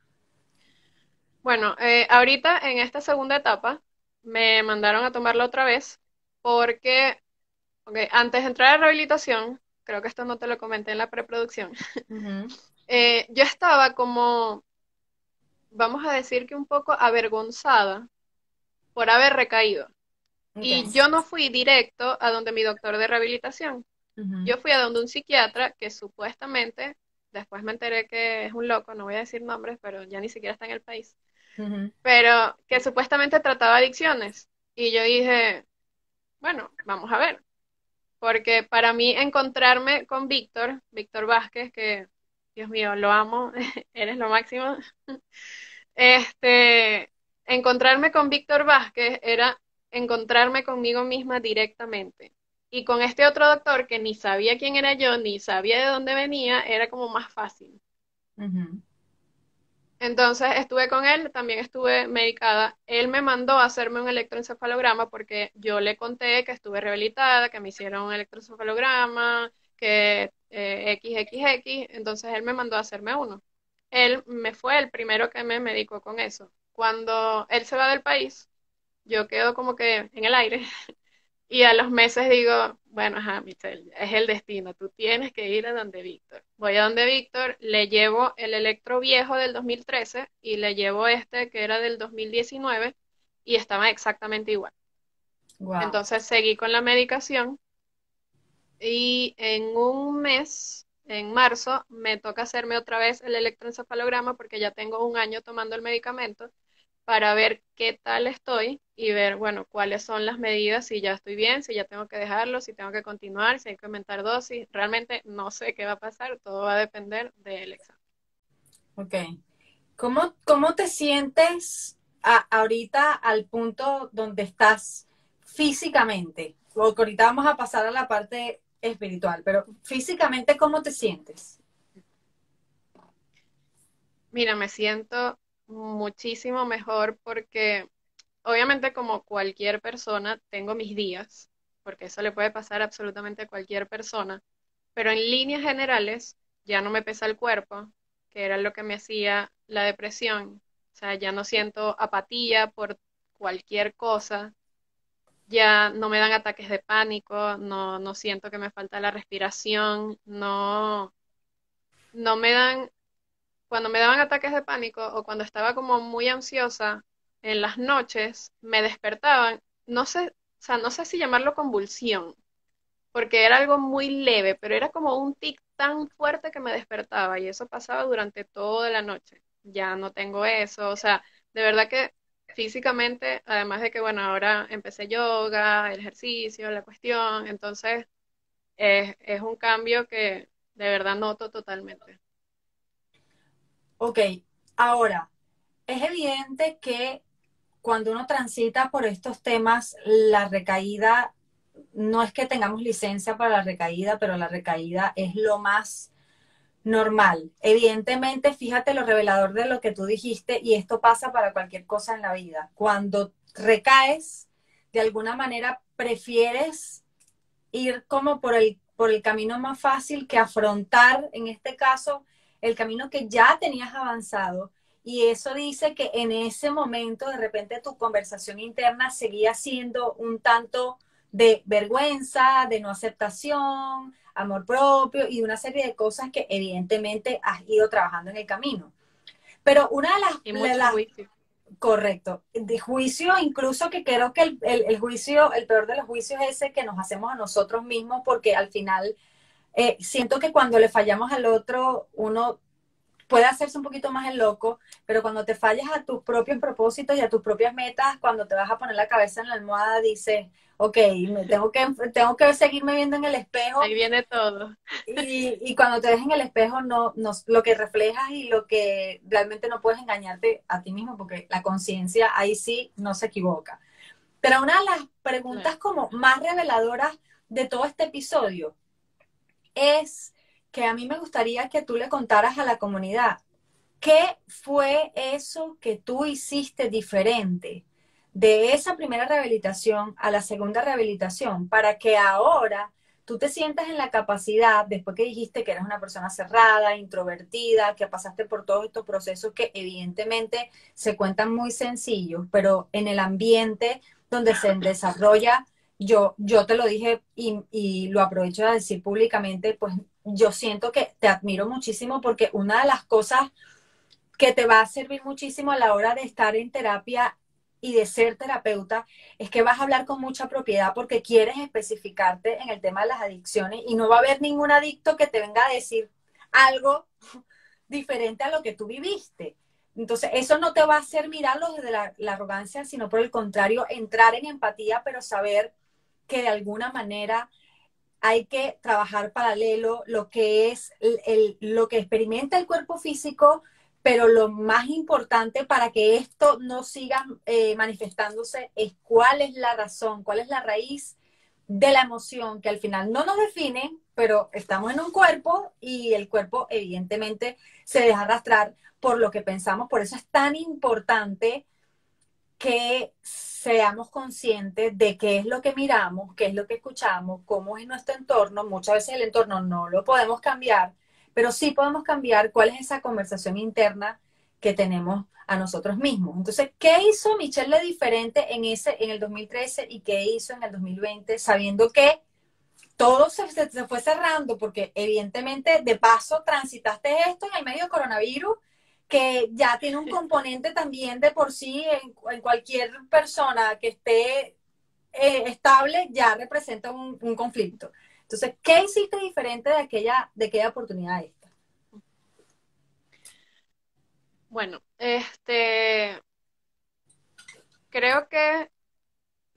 Bueno, eh, ahorita en esta segunda etapa me mandaron a tomarla otra vez porque, ok, antes de entrar a rehabilitación, creo que esto no te lo comenté en la preproducción, [LAUGHS] eh, yo estaba como, vamos a decir que un poco avergonzada por haber recaído. Y yo no fui directo a donde mi doctor de rehabilitación. Yo fui a donde un psiquiatra que supuestamente, después me enteré que es un loco, no voy a decir nombres, pero ya ni siquiera está en el país, pero que supuestamente trataba adicciones. Y yo dije, bueno, vamos a ver. Porque para mí encontrarme con Víctor, Víctor Vázquez, que, Dios mío, lo amo, [LAUGHS] eres lo máximo. [LAUGHS] Este, encontrarme con Víctor Vázquez era encontrarme conmigo misma directamente. Y con este otro doctor que ni sabía quién era yo, ni sabía de dónde venía, era como más fácil. Entonces estuve con él, también estuve medicada. Él me mandó a hacerme un electroencefalograma porque yo le conté que estuve rehabilitada, que me hicieron un electroencefalograma, que eh, XXX, entonces él me mandó a hacerme uno. Él me fue el primero que me medicó con eso. Cuando él se va del país, yo quedo como que en el aire [LAUGHS] y a los meses digo, bueno, ajá, Michelle, es el destino, tú tienes que ir a donde Víctor. Voy a donde Víctor, le llevo el electro viejo del 2013 y le llevo este que era del 2019 y estaba exactamente igual. Wow. Entonces seguí con la medicación y en un mes, en marzo, me toca hacerme otra vez el electroencefalograma porque ya tengo un año tomando el medicamento para ver qué tal estoy y ver, bueno, cuáles son las medidas, si ya estoy bien, si ya tengo que dejarlo, si tengo que continuar, si hay que aumentar dosis. Realmente no sé qué va a pasar, todo va a depender del examen. Ok. ¿Cómo, cómo te sientes a- ahorita al punto donde estás físicamente? Porque ahorita vamos a pasar a la parte espiritual, pero físicamente, ¿cómo te sientes? Mira, me siento muchísimo mejor porque obviamente como cualquier persona tengo mis días, porque eso le puede pasar absolutamente a cualquier persona, pero en líneas generales ya no me pesa el cuerpo, que era lo que me hacía la depresión. O sea, ya no siento apatía por cualquier cosa, ya no me dan ataques de pánico, no, no siento que me falta la respiración, no, no me dan cuando me daban ataques de pánico o cuando estaba como muy ansiosa en las noches, me despertaban, no sé, o sea, no sé si llamarlo convulsión, porque era algo muy leve, pero era como un tic tan fuerte que me despertaba y eso pasaba durante toda la noche. Ya no tengo eso, o sea, de verdad que físicamente, además de que, bueno, ahora empecé yoga, el ejercicio, la cuestión, entonces es, es un cambio que de verdad noto totalmente. Ok, ahora, es evidente que cuando uno transita por estos temas, la recaída, no es que tengamos licencia para la recaída, pero la recaída es lo más normal. Evidentemente, fíjate lo revelador de lo que tú dijiste, y esto pasa para cualquier cosa en la vida. Cuando recaes, de alguna manera prefieres ir como por el, por el camino más fácil que afrontar, en este caso, el camino que ya tenías avanzado. Y eso dice que en ese momento de repente tu conversación interna seguía siendo un tanto de vergüenza, de no aceptación, amor propio y una serie de cosas que evidentemente has ido trabajando en el camino. Pero una de las... Y Correcto. De juicio, incluso que creo que el, el, juicio, el peor de los juicios es ese que nos hacemos a nosotros mismos porque al final eh, siento que cuando le fallamos al otro, uno puede hacerse un poquito más el loco, pero cuando te fallas a tus propios propósitos y a tus propias metas, cuando te vas a poner la cabeza en la almohada, dices, ok, me tengo, que, tengo que seguirme viendo en el espejo. Ahí viene todo. Y, y cuando te ves en el espejo, no, no, lo que reflejas y lo que realmente no puedes engañarte a ti mismo, porque la conciencia ahí sí no se equivoca. Pero una de las preguntas como más reveladoras de todo este episodio es que a mí me gustaría que tú le contaras a la comunidad qué fue eso que tú hiciste diferente de esa primera rehabilitación a la segunda rehabilitación para que ahora tú te sientas en la capacidad, después que dijiste que eres una persona cerrada, introvertida, que pasaste por todos estos procesos que evidentemente se cuentan muy sencillos, pero en el ambiente donde se desarrolla yo, yo te lo dije y, lo aprovecho de decir públicamente, pues yo siento que te admiro muchísimo porque una de las cosas que te va a servir muchísimo a la hora de estar en terapia y de ser terapeuta es que vas a hablar con mucha propiedad porque quieres especificarte en el tema de las adicciones y no va a haber ningún adicto que te venga a decir algo [LAUGHS] diferente a lo que tú viviste. Entonces, eso no te va a hacer mirarlo desde la, la arrogancia, sino por el contrario, entrar en empatía, pero saber que de alguna manera hay que trabajar paralelo lo que es lo que experimenta el cuerpo físico, pero lo más importante para que esto no siga eh, manifestándose es cuál es la razón, cuál es la raíz de la emoción que al final no nos define, pero estamos en un cuerpo y el cuerpo evidentemente se deja arrastrar por lo que pensamos. Por eso es tan importante que seamos conscientes de qué es lo que miramos, qué es lo que escuchamos, cómo es nuestro entorno. Muchas veces el entorno no lo podemos cambiar, pero sí podemos cambiar cuál es esa conversación interna que tenemos a nosotros mismos. Entonces, ¿qué hizo Michelle de diferente en, ese, en el 2013 y qué hizo en el 2020, sabiendo que todo se, se fue cerrando? Porque evidentemente, de paso, transitaste esto en el medio del coronavirus que ya tiene un componente también de por sí en, cualquier persona que esté eh, estable, ya representa un, conflicto. Entonces, ¿qué hiciste diferente de aquella, de aquella oportunidad esta? Bueno, este, creo que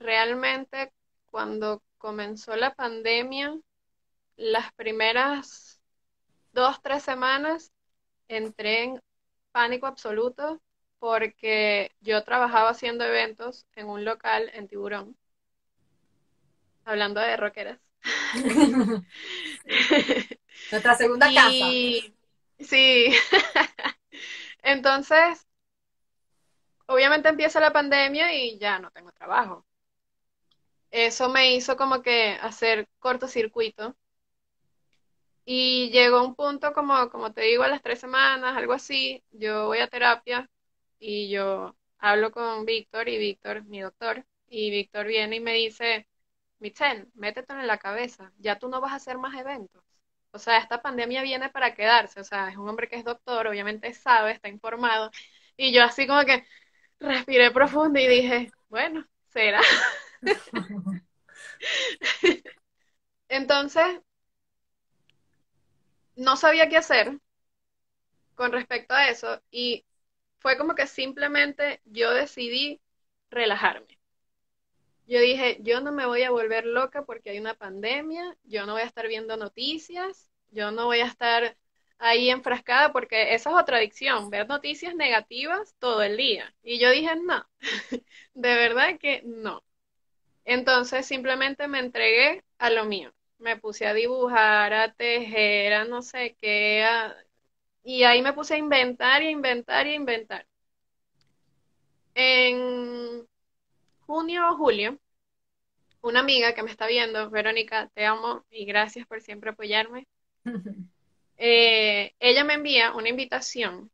realmente cuando comenzó la pandemia, las primeras dos, tres semanas entré en pánico absoluto porque yo trabajaba haciendo eventos en un local en Tiburón, hablando de rockeras. [LAUGHS] Nuestra segunda casa. Sí. [LAUGHS] Entonces, obviamente empieza la pandemia y ya no tengo trabajo. Eso me hizo como que hacer cortocircuito y llegó un punto como, como te digo, a las tres semanas, algo así, yo voy a terapia y yo hablo con Víctor y Víctor, mi doctor, y Víctor viene y me dice, Michelle, métete en la cabeza, ya tú no vas a hacer más eventos. O sea, esta pandemia viene para quedarse. O sea, es un hombre que es doctor, obviamente sabe, está informado. Y yo así como que respiré profundo y dije, bueno, será. [LAUGHS] [LAUGHS] Entonces, no sabía qué hacer con respecto a eso y fue como que simplemente yo decidí relajarme. Yo dije, yo no me voy a volver loca porque hay una pandemia, yo no voy a estar viendo noticias, yo no voy a estar ahí enfrascada porque esa es otra adicción, ver noticias negativas todo el día. Y yo dije, no, [LAUGHS] de verdad que no. Entonces simplemente me entregué a lo mío. Me puse a dibujar, a tejer, a no sé qué, y ahí me puse a inventar y inventar y inventar. En junio o julio, una amiga que me está viendo, Verónica, te amo y gracias por siempre apoyarme. Eh, ella me envía una invitación.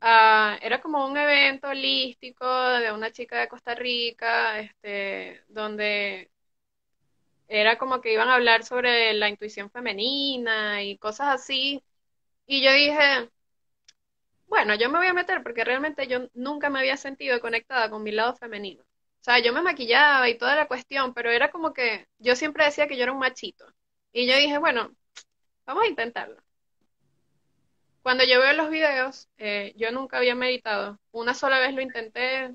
era como un evento holístico de una chica de Costa Rica, este, donde era como que iban a hablar sobre la intuición femenina y cosas así. Y yo dije, bueno, yo me voy a meter porque realmente yo nunca me había sentido conectada con mi lado femenino. O sea, yo me maquillaba y toda la cuestión, pero era como que yo siempre decía que yo era un machito. Y yo dije, bueno, vamos a intentarlo. Cuando yo veo los videos, eh, yo nunca había meditado. Una sola vez lo intenté,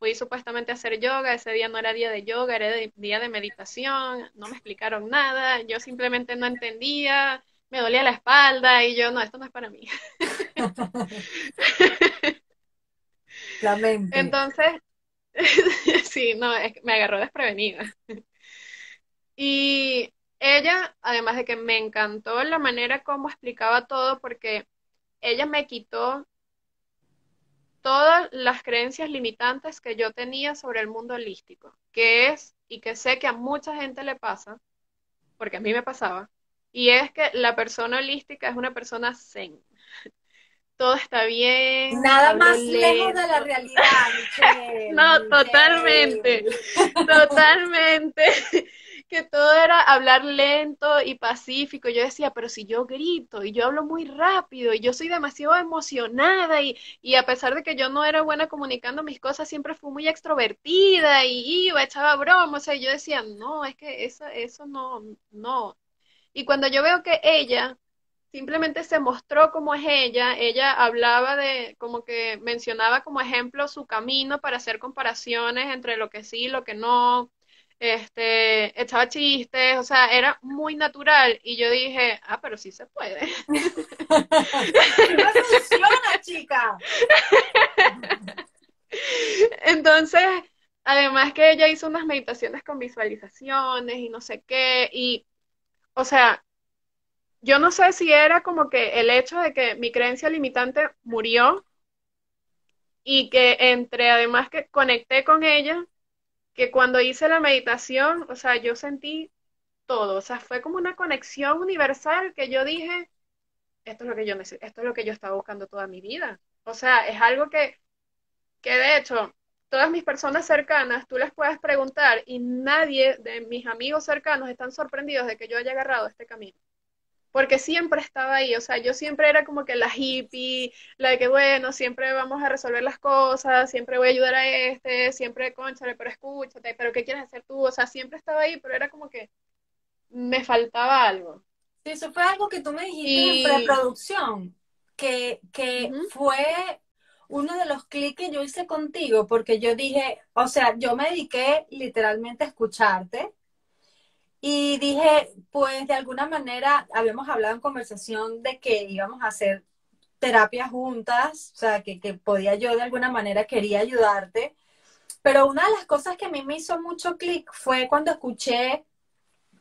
fui supuestamente a hacer yoga, ese día no era día de yoga, era día de meditación, no me explicaron nada, yo simplemente no entendía, me dolía la espalda y yo, no, esto no es para mí. [LAUGHS] La mente. Entonces, [LAUGHS] sí, no, me agarró desprevenida. Y ella, además de que me encantó la manera como explicaba todo, porque ella me quitó todas las creencias limitantes que yo tenía sobre el mundo holístico, que es, y que sé que a mucha gente le pasa, porque a mí me pasaba, y es que la persona holística es una persona zen [LAUGHS] todo está bien. Nada más lejos de la realidad. [LAUGHS] no, totalmente, totalmente. Que todo era hablar lento y pacífico. Yo decía, pero si yo grito y yo hablo muy rápido y yo soy demasiado emocionada y, y a pesar de que yo no era buena comunicando mis cosas, siempre fui muy extrovertida y iba, echaba bromas. O sea, yo decía, no, es que eso, eso no, no. Y cuando yo veo que ella simplemente se mostró como es ella, ella hablaba de, como que mencionaba como ejemplo su camino para hacer comparaciones entre lo que sí y lo que no, este, echaba chistes, o sea, era muy natural y yo dije, ah, pero sí se puede. [LAUGHS] no funciona, chica. Entonces, además que ella hizo unas meditaciones con visualizaciones y no sé qué, y, o sea, yo no sé si era como que el hecho de que mi creencia limitante murió y que entre además que conecté con ella, que cuando hice la meditación, o sea, yo sentí todo, o sea, fue como una conexión universal que yo dije, esto es lo que yo necesito, esto es lo que yo estaba buscando toda mi vida. O sea, es algo que, que de hecho, todas mis personas cercanas, tú les puedes preguntar y nadie de mis amigos cercanos están sorprendidos de que yo haya agarrado este camino porque siempre estaba ahí, o sea, yo siempre era como que la hippie, la de que, bueno, siempre vamos a resolver las cosas, siempre voy a ayudar a este, siempre, conchale, pero escúchate, pero ¿qué quieres hacer tú? O sea, siempre estaba ahí, pero era como que me faltaba algo. Sí, eso fue algo que tú me dijiste en preproducción, que, que fue uno de los clics que yo hice contigo, porque yo dije, o sea, yo me dediqué literalmente a escucharte, y dije, pues de alguna manera habíamos hablado en conversación de que íbamos a hacer terapia juntas, o sea, que, que podía yo de alguna manera quería ayudarte. Pero una de las cosas que a mí me hizo mucho clic fue cuando escuché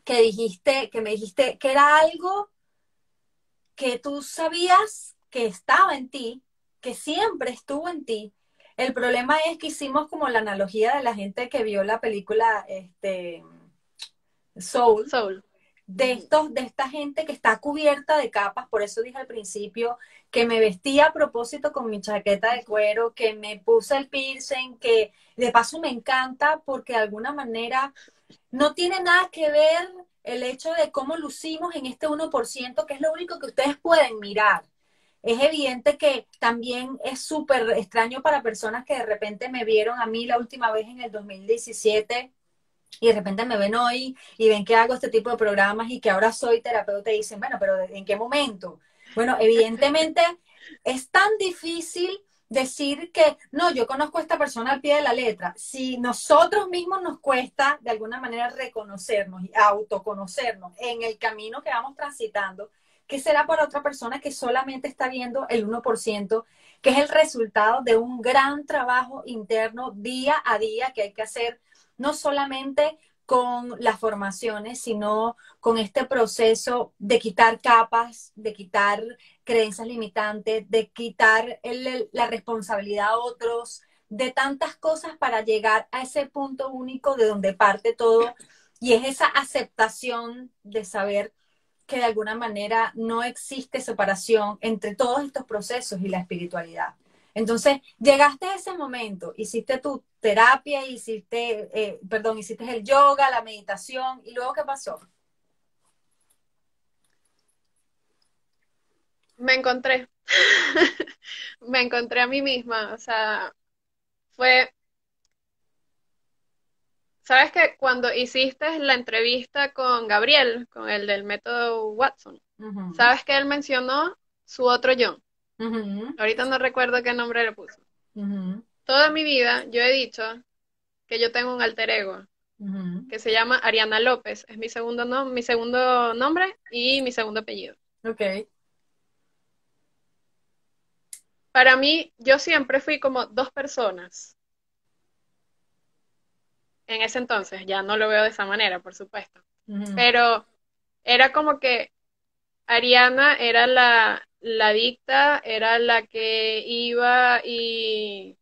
que dijiste, que me dijiste que era algo que tú sabías que estaba en ti, que siempre estuvo en ti. El problema es que hicimos como la analogía de la gente que vio la película, este, soul, soul. De, estos, de esta gente que está cubierta de capas, por eso dije al principio que me vestía a propósito con mi chaqueta de cuero, que me puse el piercing, que de paso me encanta porque de alguna manera no tiene nada que ver el hecho de cómo lucimos en este 1%, que es lo único que ustedes pueden mirar. Es evidente que también es súper extraño para personas que de repente me vieron a mí la última vez en el 2017 y de repente me ven hoy y ven que hago este tipo de programas y que ahora soy terapeuta y dicen, bueno, pero ¿en qué momento? Bueno, evidentemente es tan difícil decir que no, yo conozco a esta persona al pie de la letra. Si nosotros mismos nos cuesta de alguna manera reconocernos y autoconocernos en el camino que vamos transitando, ¿qué será para otra persona que solamente está viendo el 1%, que es el resultado de un gran trabajo interno día a día que hay que hacer, no solamente con las formaciones, sino con este proceso de quitar capas, de quitar creencias limitantes, de quitar la responsabilidad a otros, de tantas cosas para llegar a ese punto único de donde parte todo. Y es esa aceptación de saber que de alguna manera no existe separación entre todos estos procesos y la espiritualidad. Entonces, llegaste a ese momento, hiciste tu terapia, hiciste, eh, perdón, hiciste el yoga, la meditación, y luego, ¿qué pasó? Me encontré, [LAUGHS] me encontré a mí misma, o sea, fue, ¿sabes que cuando hiciste la entrevista con Gabriel, con el del método Watson, ¿sabes que él mencionó su otro yo? Ahorita no recuerdo qué nombre le puso. Toda mi vida yo he dicho que yo tengo un alter ego que se llama Ariana López. Es mi segundo, mi segundo nombre y mi segundo apellido. Ok. Para mí, yo siempre fui como dos personas. En ese entonces, ya no lo veo de esa manera, por supuesto. Pero era como que Ariana era la, la dicta era la que iba y,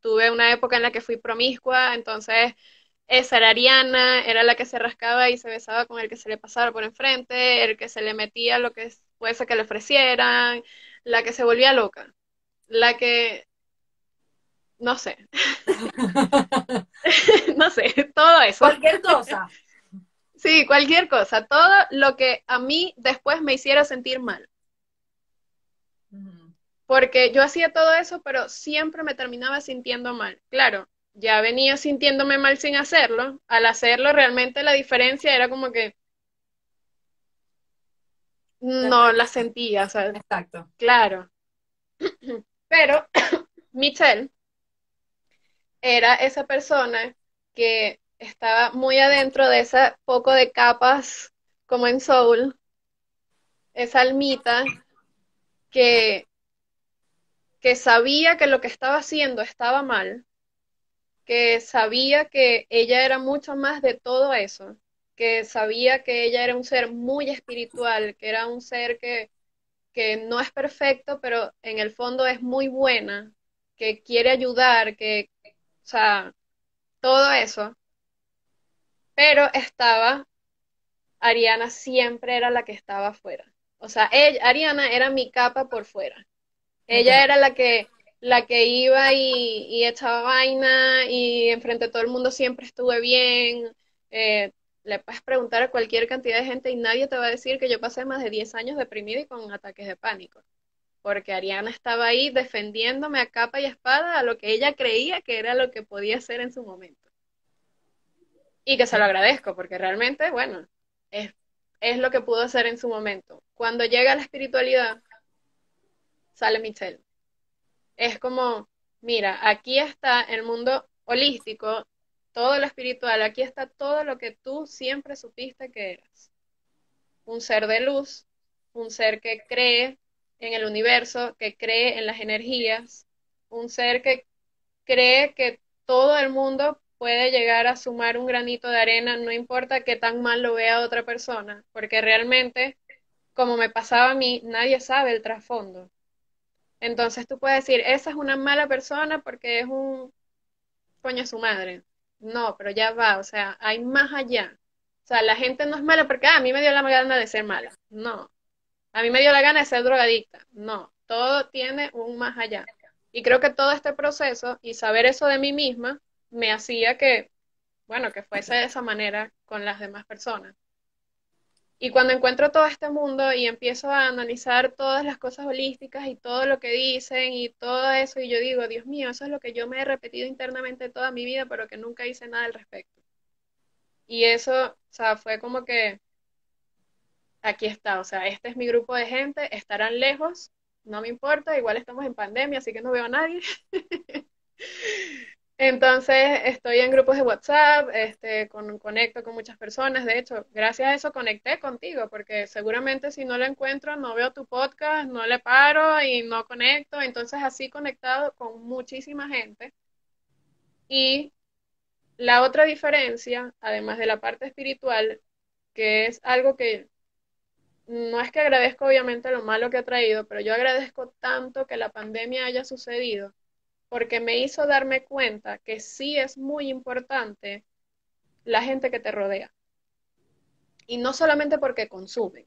tuve una época en la que fui promiscua, entonces esa era Ariana, era la que se rascaba y se besaba con el que se le pasaba por enfrente, el que se le metía lo que fuese que le ofrecieran, la que se volvía loca, la que... No sé. [LAUGHS] [LAUGHS] no sé, todo eso. Cualquier cosa. Sí, cualquier cosa, todo lo que a mí después me hiciera sentir mal. Porque yo hacía todo eso, pero siempre me terminaba sintiendo mal. Claro, ya venía sintiéndome mal sin hacerlo. Al hacerlo, realmente la diferencia era como que no la sentía, o sea, Exacto. Claro. [CLEARS THROAT] Pero [CLEARS THROAT] Michelle era esa persona que estaba muy adentro de esa poco de capas como en Soul, esa almita que, que sabía que lo que estaba haciendo estaba mal, que sabía que ella era mucho más de todo eso, que sabía que ella era un ser muy espiritual, que era un ser que, que no es perfecto, pero en el fondo es muy buena, que quiere ayudar, que, o sea, todo eso. Pero estaba, Ariana siempre era la que estaba afuera. O sea, ella, Ariana era mi capa por fuera. Ella era la que, la que iba y, echaba vaina y enfrente de todo el mundo siempre estuve bien. Eh, le puedes preguntar a cualquier cantidad de gente y nadie te va a decir que yo pasé más de 10 años deprimida y con ataques de pánico. Porque Ariana estaba ahí defendiéndome a capa y espada a lo que ella creía que era lo que podía ser en su momento. Y que se lo agradezco, porque realmente, bueno, es es lo que pudo hacer en su momento. Cuando llega la espiritualidad, sale Michelle. Es como, mira, aquí está el mundo holístico, todo lo espiritual, aquí está todo lo que tú siempre supiste que eras. Un ser de luz, un ser que cree en el universo, que cree en las energías, un ser que cree que todo el mundo puede llegar a sumar un granito de arena, no importa qué tan mal lo vea otra persona, porque realmente, como me pasaba a mí, nadie sabe el trasfondo. Entonces tú puedes decir, esa es una mala persona porque es un coño su madre. No, pero ya va, o sea, hay más allá. O sea, la gente no es mala porque ah, a mí me dio la gana de ser mala. No. A mí me dio la gana de ser drogadicta. No. Todo tiene un más allá. Y creo que todo este proceso y saber eso de mí misma me hacía que, bueno, que fuese de esa manera con las demás personas. Y cuando encuentro todo este mundo y empiezo a analizar todas las cosas holísticas y todo lo que dicen y todo eso, y yo digo, Dios mío, eso es lo que yo me he repetido internamente toda mi vida, pero que nunca hice nada al respecto. Y eso, o sea, fue como que aquí está, o sea, este es mi grupo de gente, estarán lejos, no me importa, igual estamos en pandemia, así que no veo a nadie. [LAUGHS] Entonces estoy en grupos de WhatsApp, este, con, conecto con muchas personas. De hecho, gracias a eso conecté contigo, porque seguramente si no lo encuentro, no veo tu podcast, no le paro y no conecto. Entonces así conectado con muchísima gente. Y la otra diferencia, además de la parte espiritual, que es algo que no es que agradezco obviamente lo malo que ha traído, pero yo agradezco tanto que la pandemia haya sucedido porque me hizo darme cuenta que sí es muy importante la gente que te rodea. Y no solamente porque consumen,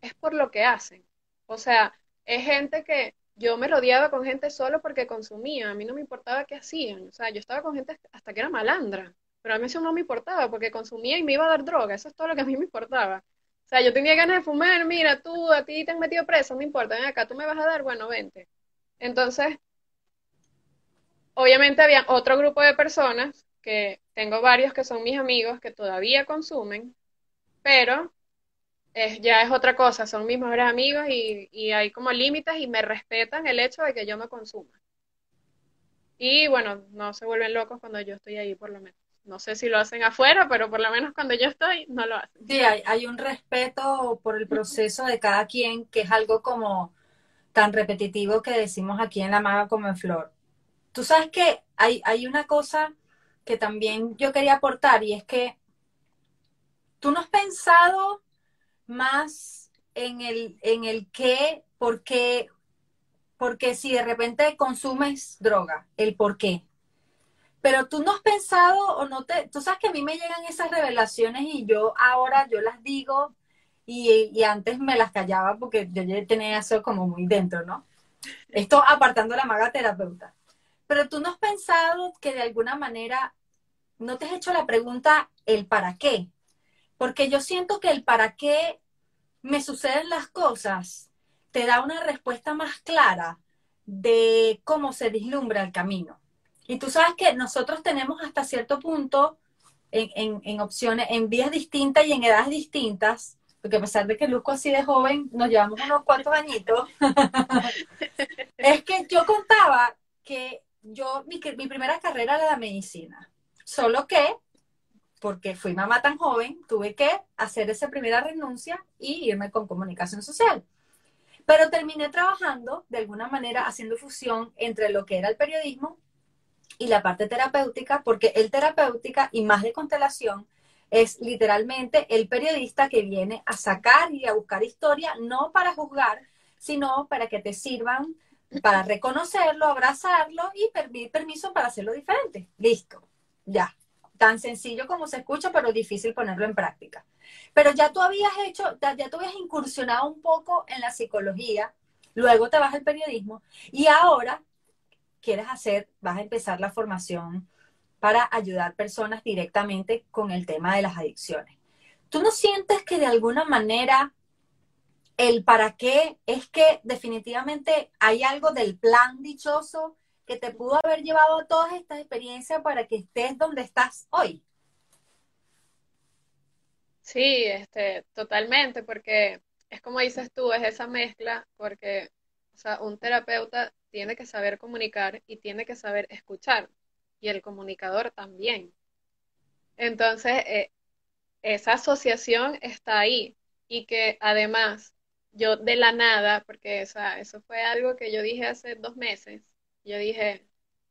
es por lo que hacen. O sea, es gente que yo me rodeaba con gente solo porque consumía, a mí no me importaba qué hacían. O sea, yo estaba con gente hasta que era malandra, pero a mí eso no me importaba porque consumía y me iba a dar droga, eso es todo lo que a mí me importaba. O sea, yo tenía ganas de fumar, mira, tú, a ti te han metido preso, no importa, ven acá, tú me vas a dar, bueno, vente. Entonces, obviamente había otro grupo de personas, que tengo varios que son mis amigos que todavía consumen, pero ya es otra cosa, son mis mejores amigos y, hay como límites y me respetan el hecho de que yo me consuma. Y bueno, no se vuelven locos cuando yo estoy ahí, por lo menos. No sé si lo hacen afuera, pero por lo menos cuando yo estoy, no lo hacen. Sí, hay, hay un respeto por el proceso de cada quien, que es algo como tan repetitivo que decimos aquí en La Maga como en Flor. Tú sabes que hay, hay una cosa que también yo quería aportar y es que tú no has pensado más en el, en el qué, por qué, porque si de repente consumes droga, el por qué. Pero tú no has pensado o no te, tú sabes que a mí me llegan esas revelaciones y yo ahora yo las digo y, y antes me las callaba porque yo tenía eso como muy dentro, ¿no? Esto apartando la maga terapeuta. Pero tú no has pensado que de alguna manera no te has hecho la pregunta el para qué. Porque yo siento que el para qué me suceden las cosas te da una respuesta más clara de cómo se vislumbra el camino. Y tú sabes que nosotros tenemos hasta cierto punto en, en, opciones, en vías distintas y en edades distintas, porque a pesar de que luzco así de joven, nos llevamos unos cuantos añitos, [LAUGHS] es que yo contaba que yo, mi, mi primera carrera era la medicina, solo que, porque fui mamá tan joven, tuve que hacer esa primera renuncia y irme con comunicación social. Pero terminé trabajando de alguna manera haciendo fusión entre lo que era el periodismo y la parte terapéutica, porque el terapéutica y más de constelación es literalmente el periodista que viene a sacar y a buscar historia, no para juzgar, sino para que te sirvan para reconocerlo, abrazarlo y pedir permiso para hacerlo diferente. Listo, ya. Tan sencillo como se escucha, pero difícil ponerlo en práctica. Pero ya tú habías hecho, ya tú habías incursionado un poco en la psicología, luego te vas al periodismo y ahora quieres hacer, vas a empezar la formación para ayudar personas directamente con el tema de las adicciones. ¿Tú no sientes que de alguna manera el para qué es que definitivamente hay algo del plan dichoso que te pudo haber llevado a todas estas experiencias para que estés donde estás hoy. Sí, este, totalmente, porque es como dices tú, es esa mezcla, porque o sea, un terapeuta tiene que saber comunicar y tiene que saber escuchar, y el comunicador también. Entonces, eh, esa asociación está ahí y que además yo de la nada, porque eso fue algo que yo dije hace dos meses, yo dije,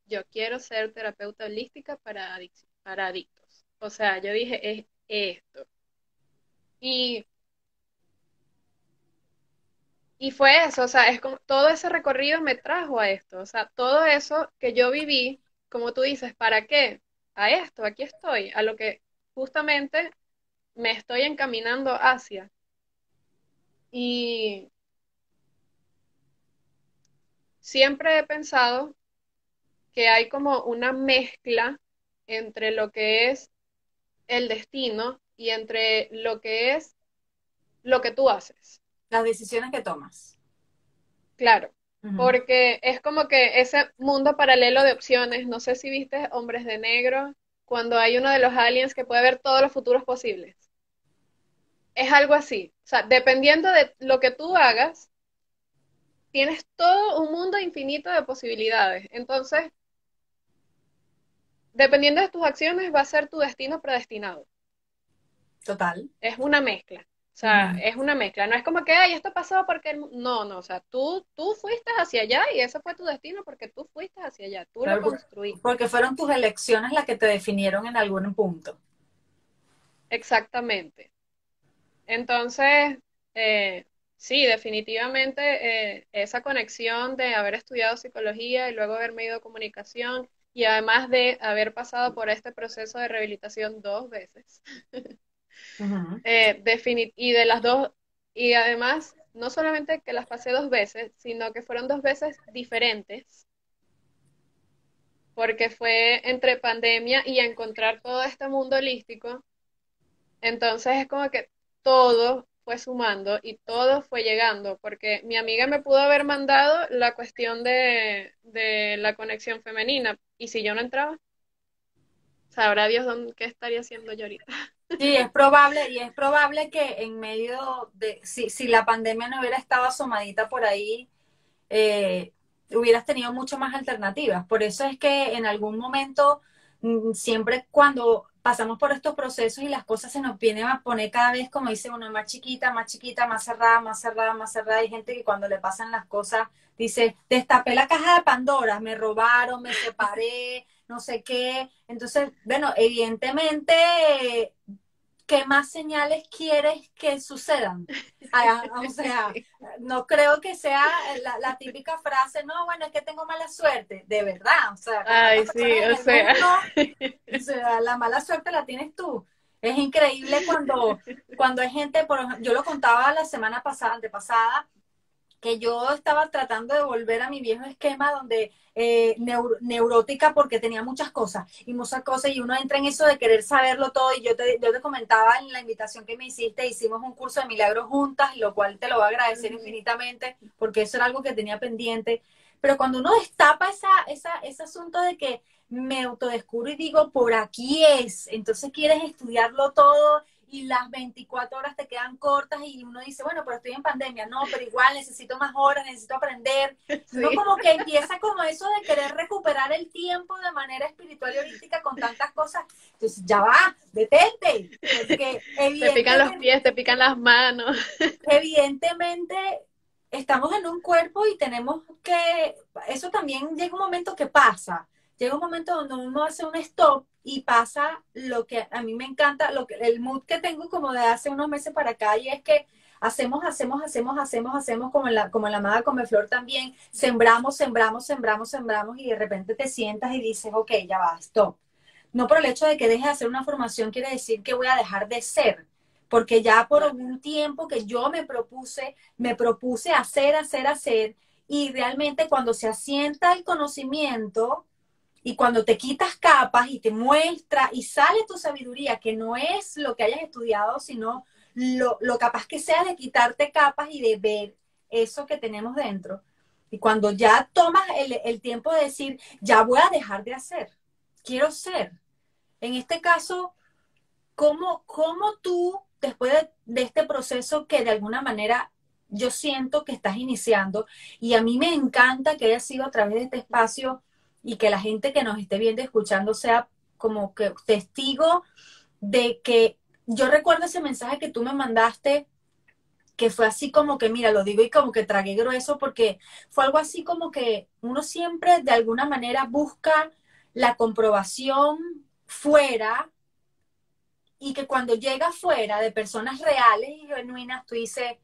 yo quiero ser terapeuta holística para, para adictos. O sea, yo dije, es esto. Y, y fue eso, o sea, es como, todo ese recorrido me trajo a esto, o sea, todo eso que yo viví, como tú dices, ¿para qué? A esto, aquí estoy, a lo que justamente me estoy encaminando hacia. Y siempre he pensado que hay como una mezcla entre lo que es el destino y entre lo que es lo que tú haces. Las decisiones que tomas. Claro, porque es como que ese mundo paralelo de opciones, no sé si viste Hombres de Negro, cuando hay uno de los aliens que puede ver todos los futuros posibles. Es algo así. O sea, dependiendo de lo que tú hagas, tienes todo un mundo infinito de posibilidades. Entonces, dependiendo de tus acciones, va a ser tu destino predestinado. Total. Es una mezcla. O sea, es una mezcla. No es como que, ay, esto pasó porque... No, no, o sea, tú, tú fuiste hacia allá y ese fue tu destino porque tú fuiste hacia allá, tú lo construiste. Porque fueron tus elecciones las que te definieron en algún punto. Exactamente. Entonces, eh, sí, definitivamente eh, esa conexión de haber estudiado psicología y luego haberme ido a comunicación y además de haber pasado por este proceso de rehabilitación dos veces. [LAUGHS] Eh, y de las dos, y además, no solamente que las pasé dos veces, sino que fueron dos veces diferentes, porque fue entre pandemia y encontrar todo este mundo holístico. Entonces es como que todo fue sumando y todo fue llegando, porque mi amiga me pudo haber mandado la cuestión de, de la conexión femenina, y si yo no entraba, sabrá Dios dónde, qué estaría haciendo yo ahorita. Sí, es probable, y es probable que en medio de, si, si la pandemia no hubiera estado asomadita por ahí, eh, hubieras tenido mucho más alternativas. Por eso es que en algún momento, mm, siempre cuando pasamos por estos procesos y las cosas se nos vienen a poner cada vez, como dice uno, más chiquita, más chiquita, más cerrada, más cerrada, más cerrada. Hay gente que cuando le pasan las cosas dice, destapé la caja de Pandora, me robaron, me separé, no sé qué. Entonces, bueno, evidentemente, ¿qué más señales quieres que sucedan? Ah, o [LAUGHS] sea, no creo que sea la, típica frase, no, bueno, es que tengo mala suerte, de verdad. O sea, Ay, sí, o sea. [LAUGHS] o sea, la mala suerte la tienes tú. Es increíble cuando, cuando hay gente, por ejemplo, yo lo contaba la semana pasada, antepasada, que yo estaba tratando de volver a mi viejo esquema donde eh, neurótica porque tenía muchas cosas y muchas cosas y uno entra en eso de querer saberlo todo y yo te, yo te comentaba en la invitación que me hiciste, hicimos un curso de milagros juntas, lo cual te lo voy a agradecer infinitamente porque eso era algo que tenía pendiente, pero cuando uno destapa esa, esa, ese asunto de que me autodescubro y digo, por aquí es, entonces quieres estudiarlo todo y las 24 horas te quedan cortas y uno dice, bueno, pero estoy en pandemia, no, pero igual necesito más horas, necesito aprender. Uno como que empieza como eso de querer recuperar el tiempo de manera espiritual y holística con tantas cosas. Entonces, ya va, detente. Porque te pican los pies, te pican las manos. Evidentemente, estamos en un cuerpo y tenemos que, eso también llega un momento que pasa. Llega un momento donde uno hace un stop y pasa lo que a mí me encanta, lo que, el mood que tengo como de hace unos meses para acá y es que hacemos, hacemos, hacemos, hacemos, hacemos como en la, como en la amada Comeflor también, sembramos, sembramos, sembramos, sembramos y de repente te sientas y dices, ok, ya va, stop. No por el hecho de que dejes de hacer una formación quiere decir que voy a dejar de ser, porque ya por un tiempo que yo me propuse, me propuse hacer, hacer, hacer, y realmente cuando se asienta el conocimiento, y cuando te quitas capas y te muestra y sale tu sabiduría, que no es lo que hayas estudiado, sino lo, capaz que sea de quitarte capas y de ver eso que tenemos dentro. Y cuando ya tomas el, tiempo de decir, ya voy a dejar de hacer, quiero ser. En este caso, ¿cómo, cómo tú, después de, de este proceso que de alguna manera yo siento que estás iniciando, y a mí me encanta que haya sido a través de este espacio y que la gente que nos esté viendo, escuchando, sea como que testigo de que yo recuerdo ese mensaje que tú me mandaste, que fue así como que, mira, lo digo y como que tragué grueso, porque fue algo así como que uno siempre de alguna manera busca la comprobación fuera y que cuando llega fuera de personas reales y genuinas, tú dices,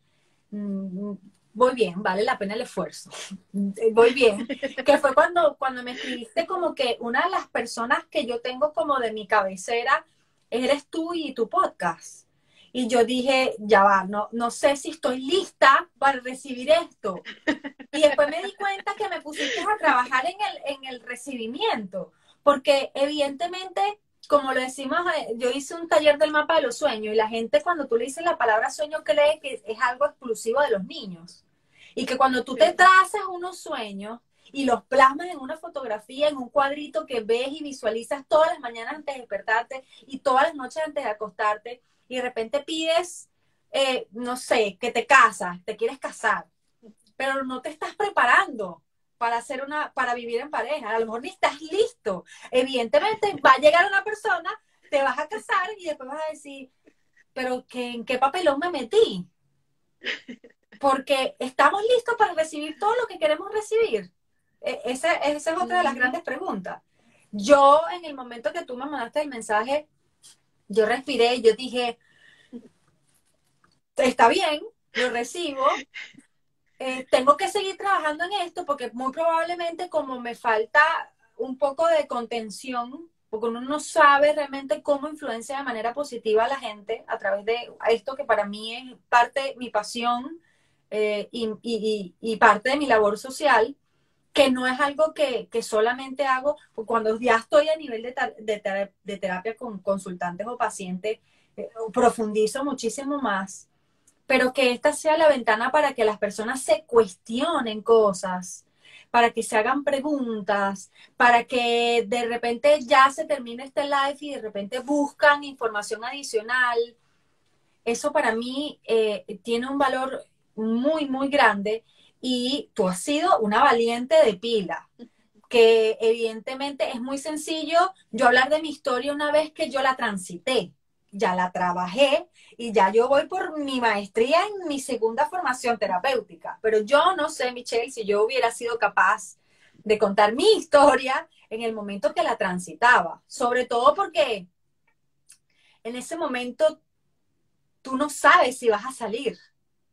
mm, voy bien, vale la pena el esfuerzo, voy bien, [LAUGHS] que fue cuando, cuando me escribiste como que una de las personas que yo tengo como de mi cabecera eres tú y tu podcast. Y yo dije, ya va, no, no sé si estoy lista para recibir esto. Y después me di cuenta que me pusiste a trabajar en el, en el recibimiento, porque evidentemente como lo decimos, eh, yo hice un taller del mapa de los sueños y la gente cuando tú le dices la palabra sueño cree que es algo exclusivo de los niños. Y que cuando tú te trazas unos sueños y los plasmas en una fotografía, en un cuadrito que ves y visualizas todas las mañanas antes de despertarte y todas las noches antes de acostarte, y de repente pides, eh, no sé, que te casas, te quieres casar, pero no te estás preparando para hacer una, para vivir en pareja. A lo mejor ni estás listo. Evidentemente va a llegar una persona, te vas a casar y después vas a decir, pero que, ¿en qué papelón me metí? Porque estamos listos para recibir todo lo que queremos recibir. E, esa, esa es otra de las grandes preguntas. Yo, en el momento que tú me mandaste el mensaje, yo respiré yo dije, está bien, lo recibo, eh, tengo que seguir trabajando en esto porque muy probablemente como me falta un poco de contención, porque uno no sabe realmente cómo influencia de manera positiva a la gente a través de esto que para mí es parte, mi pasión eh, y, parte de mi labor social, que no es algo que, solamente hago cuando ya estoy a nivel de, de, terapia con consultantes o pacientes, eh, profundizo muchísimo más pero que esta sea la ventana para que las personas se cuestionen cosas, para que se hagan preguntas, para que de repente ya se termine este live y de repente buscan información adicional. Eso para mí eh, tiene un valor muy, muy grande y tú has sido una valiente de pila que evidentemente es muy sencillo yo hablar de mi historia una vez que yo la transité ya la trabajé y ya yo voy por mi maestría en mi segunda formación terapéutica. Pero yo no sé, Michelle, si yo hubiera sido capaz de contar mi historia en el momento que la transitaba. Sobre todo porque en ese momento tú no sabes si vas a salir.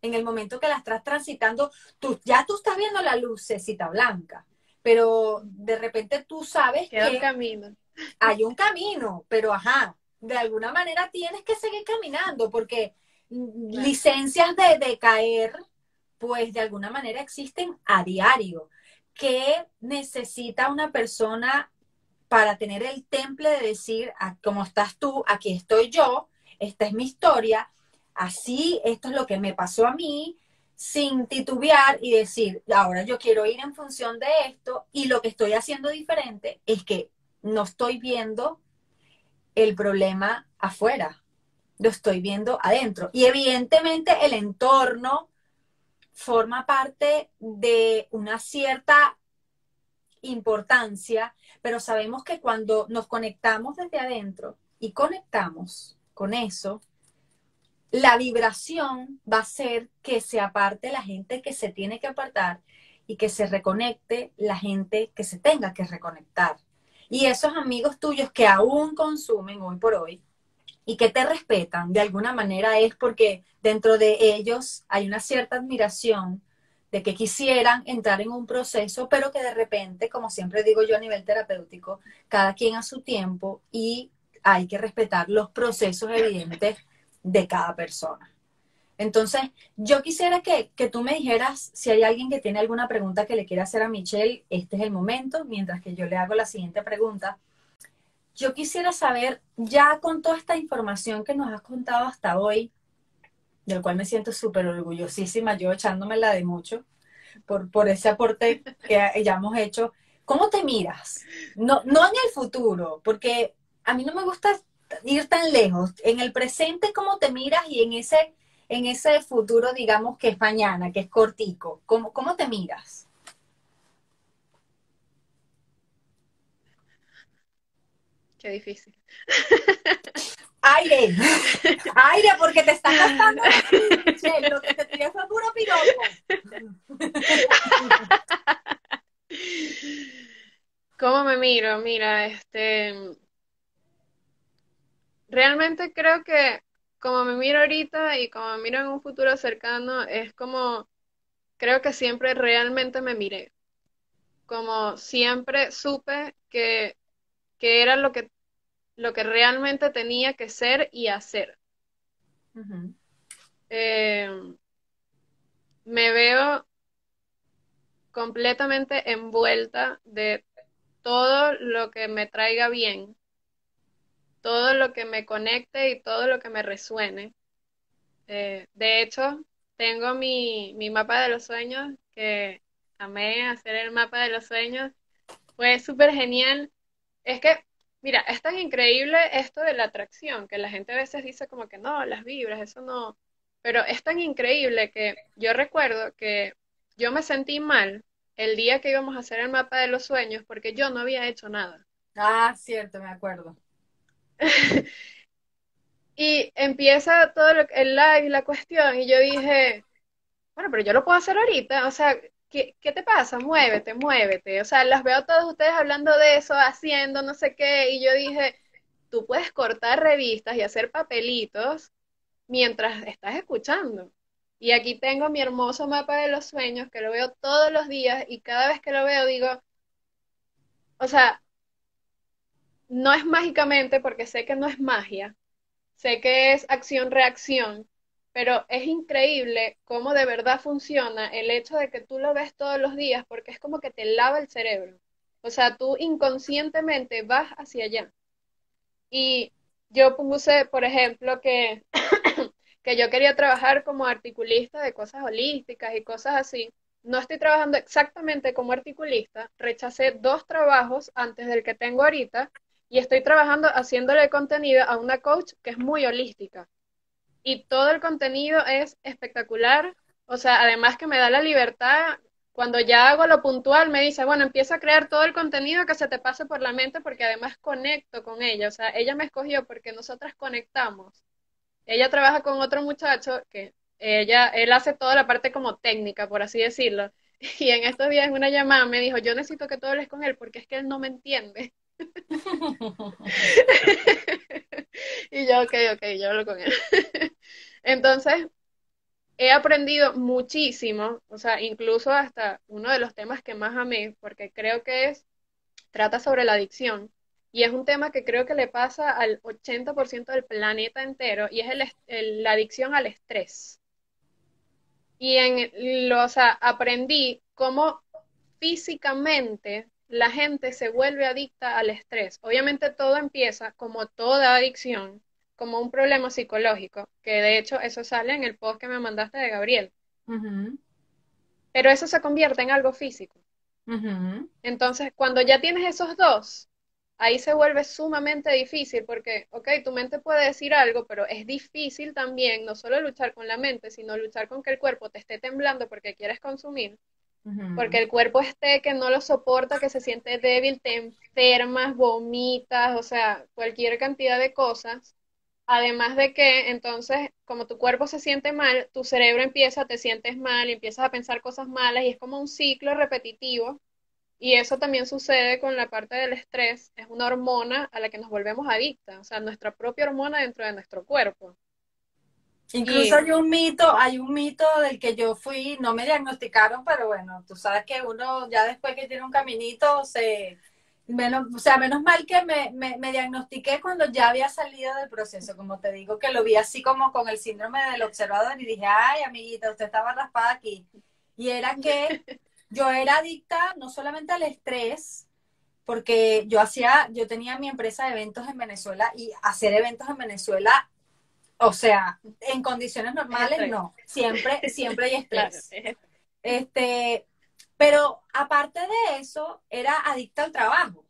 En el momento que la estás transitando, tú, ya tú estás viendo la lucecita blanca, pero de repente tú sabes que un camino. hay un camino, pero ajá, de alguna manera tienes que seguir caminando porque licencias de, de caer, pues de alguna manera existen a diario. ¿Qué necesita una persona para tener el temple de decir, ah, como estás tú, aquí estoy yo, esta es mi historia, así, esto es lo que me pasó a mí, sin titubear y decir, ahora yo quiero ir en función de esto y lo que estoy haciendo diferente es que no estoy viendo el problema afuera, lo estoy viendo adentro. Y evidentemente el entorno forma parte de una cierta importancia, pero sabemos que cuando nos conectamos desde adentro y conectamos con eso, la vibración va a ser que se aparte la gente que se tiene que apartar y que se reconecte la gente que se tenga que reconectar. Y esos amigos tuyos que aún consumen hoy por hoy y que te respetan de alguna manera es porque dentro de ellos hay una cierta admiración de que quisieran entrar en un proceso, pero que de repente, como siempre digo yo a nivel terapéutico, cada quien a su tiempo y hay que respetar los procesos evidentes de cada persona. Entonces, yo quisiera que, tú me dijeras si hay alguien que tiene alguna pregunta que le quiera hacer a Michelle, este es el momento, mientras que yo le hago la siguiente pregunta. Yo quisiera saber, ya con toda esta información que nos has contado hasta hoy, del cual me siento súper orgullosísima, yo echándomela de mucho, por, por ese aporte que [LAUGHS] ya hemos hecho, ¿cómo te miras? No, no en el futuro, porque a mí no me gusta ir tan lejos. En el presente, ¿cómo te miras? Y en ese en ese futuro, digamos, que es mañana, que es cortico? ¿Cómo, cómo te miras? Qué difícil. Aire, [LAUGHS] aire, porque te estás gastando [LAUGHS] lo que te tienes fue puro piropo. ¿Cómo me miro? Mira, este. Realmente creo que como me miro ahorita y como me miro en un futuro cercano, es como, creo que siempre realmente me miré. Como siempre supe que, era lo que, lo que realmente tenía que ser y hacer. Em, me veo completamente envuelta de todo lo que me traiga bien todo lo que me conecte y todo lo que me resuene. Eh, de hecho, tengo mi, mi mapa de los sueños, que amé hacer el mapa de los sueños. Fue súper genial. Es que, mira, es tan increíble esto de la atracción, que la gente a veces dice como que no, las vibras, eso no. Pero es tan increíble que yo recuerdo que yo me sentí mal el día que íbamos a hacer el mapa de los sueños porque yo no había hecho nada. Ah, cierto, me acuerdo. [LAUGHS] y empieza todo lo, el live la cuestión y yo dije, bueno, pero yo lo puedo hacer ahorita, o sea, ¿qué, ¿qué te pasa? Muévete, muévete. O sea, las veo todos ustedes hablando de eso, haciendo no sé qué, y yo dije, tú puedes cortar revistas y hacer papelitos mientras estás escuchando. Y aquí tengo mi hermoso mapa de los sueños que lo veo todos los días y cada vez que lo veo digo, o sea, no es mágicamente porque sé que no es magia, sé que es acción-reacción, pero es increíble cómo de verdad funciona el hecho de que tú lo ves todos los días porque es como que te lava el cerebro. O sea, tú inconscientemente vas hacia allá. Y yo puse, por ejemplo, que [COUGHS] que yo quería trabajar como articulista de cosas holísticas y cosas así. No estoy trabajando exactamente como articulista, rechacé dos trabajos antes del que tengo ahorita y estoy trabajando haciéndole contenido a una coach que es muy holística. Y todo el contenido es espectacular, o sea, además que me da la libertad, cuando ya hago lo puntual, me dice, bueno, empieza a crear todo el contenido que se te pase por la mente porque además conecto con ella, o sea, ella me escogió porque nosotras conectamos ella trabaja con otro muchacho que ella, él hace toda la parte como técnica, por así decirlo. [LAUGHS] Y en estos días en una llamada me dijo, yo necesito que tú hables con él porque es que él no me entiende. [LAUGHS] y yo, ok, ok, yo hablo con él. [LAUGHS] Entonces, he aprendido muchísimo, o sea, incluso hasta uno de los temas que más amé, porque creo que es, trata sobre la adicción. Y es un tema que creo que le pasa al 80% del planeta entero y es la adicción al estrés. Y en lo, o sea, aprendí cómo físicamente la gente se vuelve adicta al estrés. Obviamente todo empieza, como toda adicción, como un problema psicológico, que de hecho eso sale en el post que me mandaste de Gabriel. Pero eso se convierte en algo físico. Entonces, cuando ya tienes esos dos, ahí se vuelve sumamente difícil porque, ok, tu mente puede decir algo, pero es difícil también no solo luchar con la mente, sino luchar con que el cuerpo te esté temblando porque quieres consumir, porque el cuerpo esté que no lo soporta, que se siente débil, te enfermas, vomitas, o sea, cualquier cantidad de cosas. Además de que entonces, como tu cuerpo se siente mal, tu cerebro empieza, te sientes mal y empiezas a pensar cosas malas y es como un ciclo repetitivo y eso también sucede con la parte del estrés, es una hormona a la que nos volvemos adictas, o sea, nuestra propia hormona dentro de nuestro cuerpo. Incluso hay un mito, hay un mito del que yo fui, no me diagnosticaron, pero bueno, tú sabes que uno ya después que tiene un caminito se menos, o sea, menos mal que me, me, diagnostiqué cuando ya había salido del proceso, como te digo, que lo vi así como con el síndrome del observador y dije, ay, amiguita, usted estaba raspada aquí. Y era que [LAUGHS] yo era adicta no solamente al estrés, porque yo hacía, yo tenía mi empresa de eventos en Venezuela y hacer eventos en Venezuela, o sea, en condiciones normales no, siempre, siempre hay [LAUGHS] estrés. Este, pero aparte de eso, era adicta al trabajo.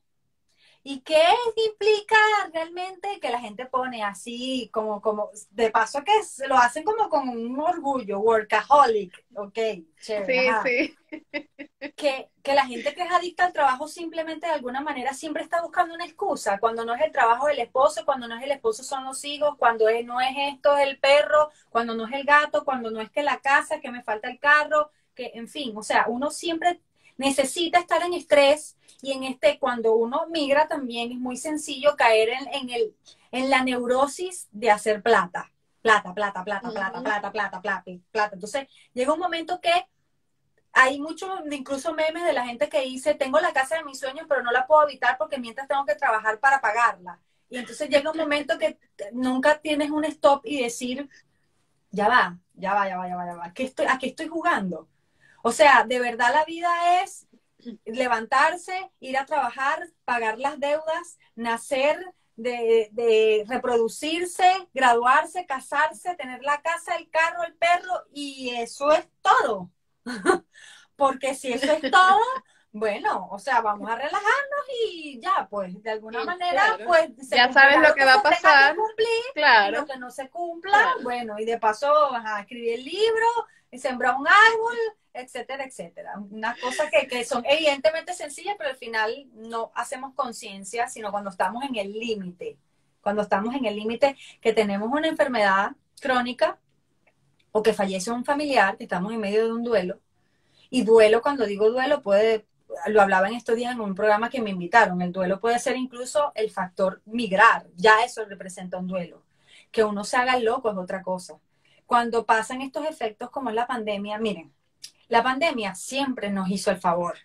¿Y qué implica realmente que la gente pone así, como, como, de paso que lo hacen como con un orgullo, workaholic, ok, chévere. Sí, sí. Que, que la gente que es adicta al trabajo simplemente de alguna manera siempre está buscando una excusa, cuando no es el trabajo del esposo, cuando no es el esposo son los hijos, cuando es, no es esto es el perro, cuando no es el gato, cuando no es que la casa, que me falta el carro, que en fin, o sea, uno siempre necesita estar en estrés y en este, cuando uno migra también es muy sencillo caer en, el, en la neurosis de hacer plata. Plata, plata, plata, plata, plata, plata, plata, plata. Entonces llega un momento que hay muchos, incluso memes de la gente que dice, tengo la casa de mis sueños, pero no la puedo habitar porque mientras tengo que trabajar para pagarla. Y entonces llega un momento que nunca tienes un stop y decir, ya va, ya va, ya va, ya va, ya va. estoy, ¿A qué estoy jugando? O sea, de verdad la vida es levantarse, ir a trabajar, pagar las deudas, nacer, de, reproducirse, graduarse, casarse, tener la casa, el carro, el perro, y eso es todo. [LAUGHS] Porque si eso es todo, bueno, o sea, vamos a relajarnos y ya, pues, de alguna manera, pues, ya sabes lo que, va a pasar. claro. lo que no se cumpla, bueno, y de paso, a escribir el libro, sembrar un árbol, etcétera, etcétera. Unas cosas que, que son evidentemente sencillas, pero al final no hacemos conciencia, sino cuando estamos en el límite. Cuando estamos en el límite que tenemos una enfermedad crónica o que fallece un familiar, que estamos en medio de un duelo. Y duelo, cuando digo duelo, puede, lo hablaba en estos días en un programa que me invitaron, el duelo puede ser incluso el factor migrar, ya eso representa un duelo. Que uno se haga loco es otra cosa. Cuando pasan estos efectos como es la pandemia, miren, la pandemia siempre nos hizo el favor,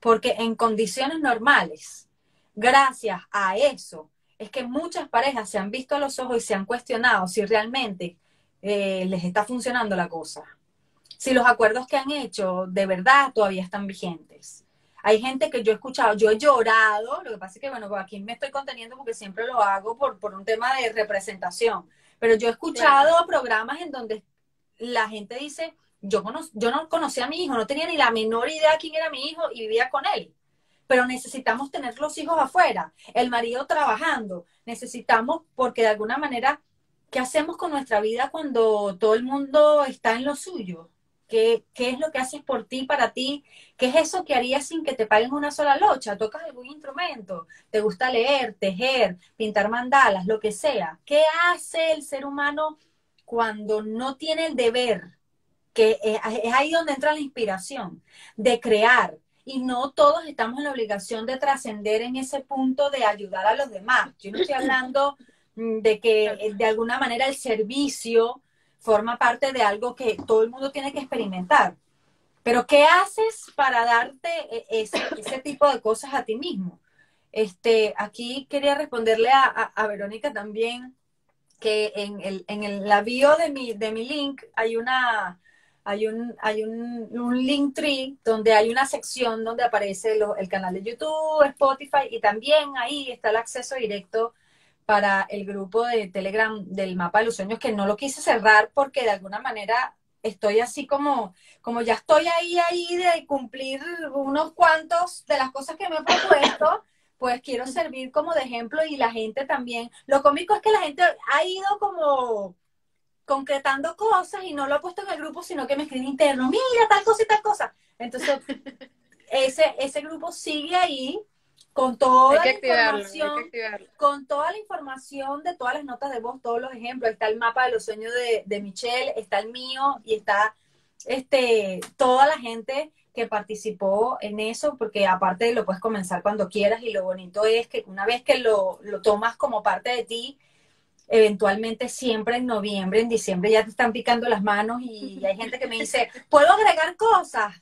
porque en condiciones normales, gracias a eso, es que muchas parejas se han visto a los ojos y se han cuestionado si realmente eh, les está funcionando la cosa. Si los acuerdos que han hecho de verdad todavía están vigentes. Hay gente que yo he escuchado, yo he llorado, lo que pasa es que, bueno, aquí me estoy conteniendo porque siempre lo hago por, por un tema de representación, pero yo he escuchado programas en donde la gente dice, yo, yo no conocía a mi hijo, no tenía ni la menor idea quién era mi hijo y vivía con él. Pero necesitamos tener los hijos afuera, el marido trabajando. Necesitamos, porque de alguna manera, ¿qué hacemos con nuestra vida cuando todo el mundo está en lo suyo? ¿Qué, ¿Qué, es lo que haces por ti, para ti? ¿Qué es eso que harías sin que te paguen una sola locha? ¿Tocas algún instrumento? ¿Te gusta leer, tejer, pintar mandalas, lo que sea? ¿Qué hace el ser humano cuando no tiene el deber que es, ahí donde entra la inspiración, de crear. Y no todos estamos en la obligación de trascender en ese punto de ayudar a los demás. Yo no estoy hablando mm, de que eh, de alguna manera el servicio forma parte de algo que todo el mundo tiene que experimentar. Pero ¿qué haces para darte e, ese, tipo de cosas a ti mismo? Este, aquí quería responderle a, Verónica también que en, el, en el, la bio de mi, de mi link hay una, hay un, hay un, un link tree donde hay una sección donde aparece el canal de YouTube, Spotify y también ahí está el acceso directo para el grupo de Telegram del mapa de los sueños que no lo quise cerrar porque de alguna manera estoy así como, como ya estoy ahí, ahí de cumplir unos cuantos de las cosas que me he propuesto, pues quiero servir como de ejemplo y la gente también. Lo cómico es que la gente ha ido como concretando cosas y no lo ha puesto en el grupo, sino que me escribe interno, mira tal cosa y tal cosa. Entonces, [LAUGHS] ese, ese grupo sigue ahí con toda la información, con toda la información de todas las notas de voz, todos los ejemplos. Está el mapa de los sueños de, de Michelle, está el mío y está este, toda la gente que participó en eso, porque aparte lo puedes comenzar cuando quieras y lo bonito es que una vez que lo, lo tomas como parte de ti, eventualmente siempre en noviembre, en diciembre ya te están picando las manos y [LAUGHS] hay gente que me dice, ¿puedo agregar cosas?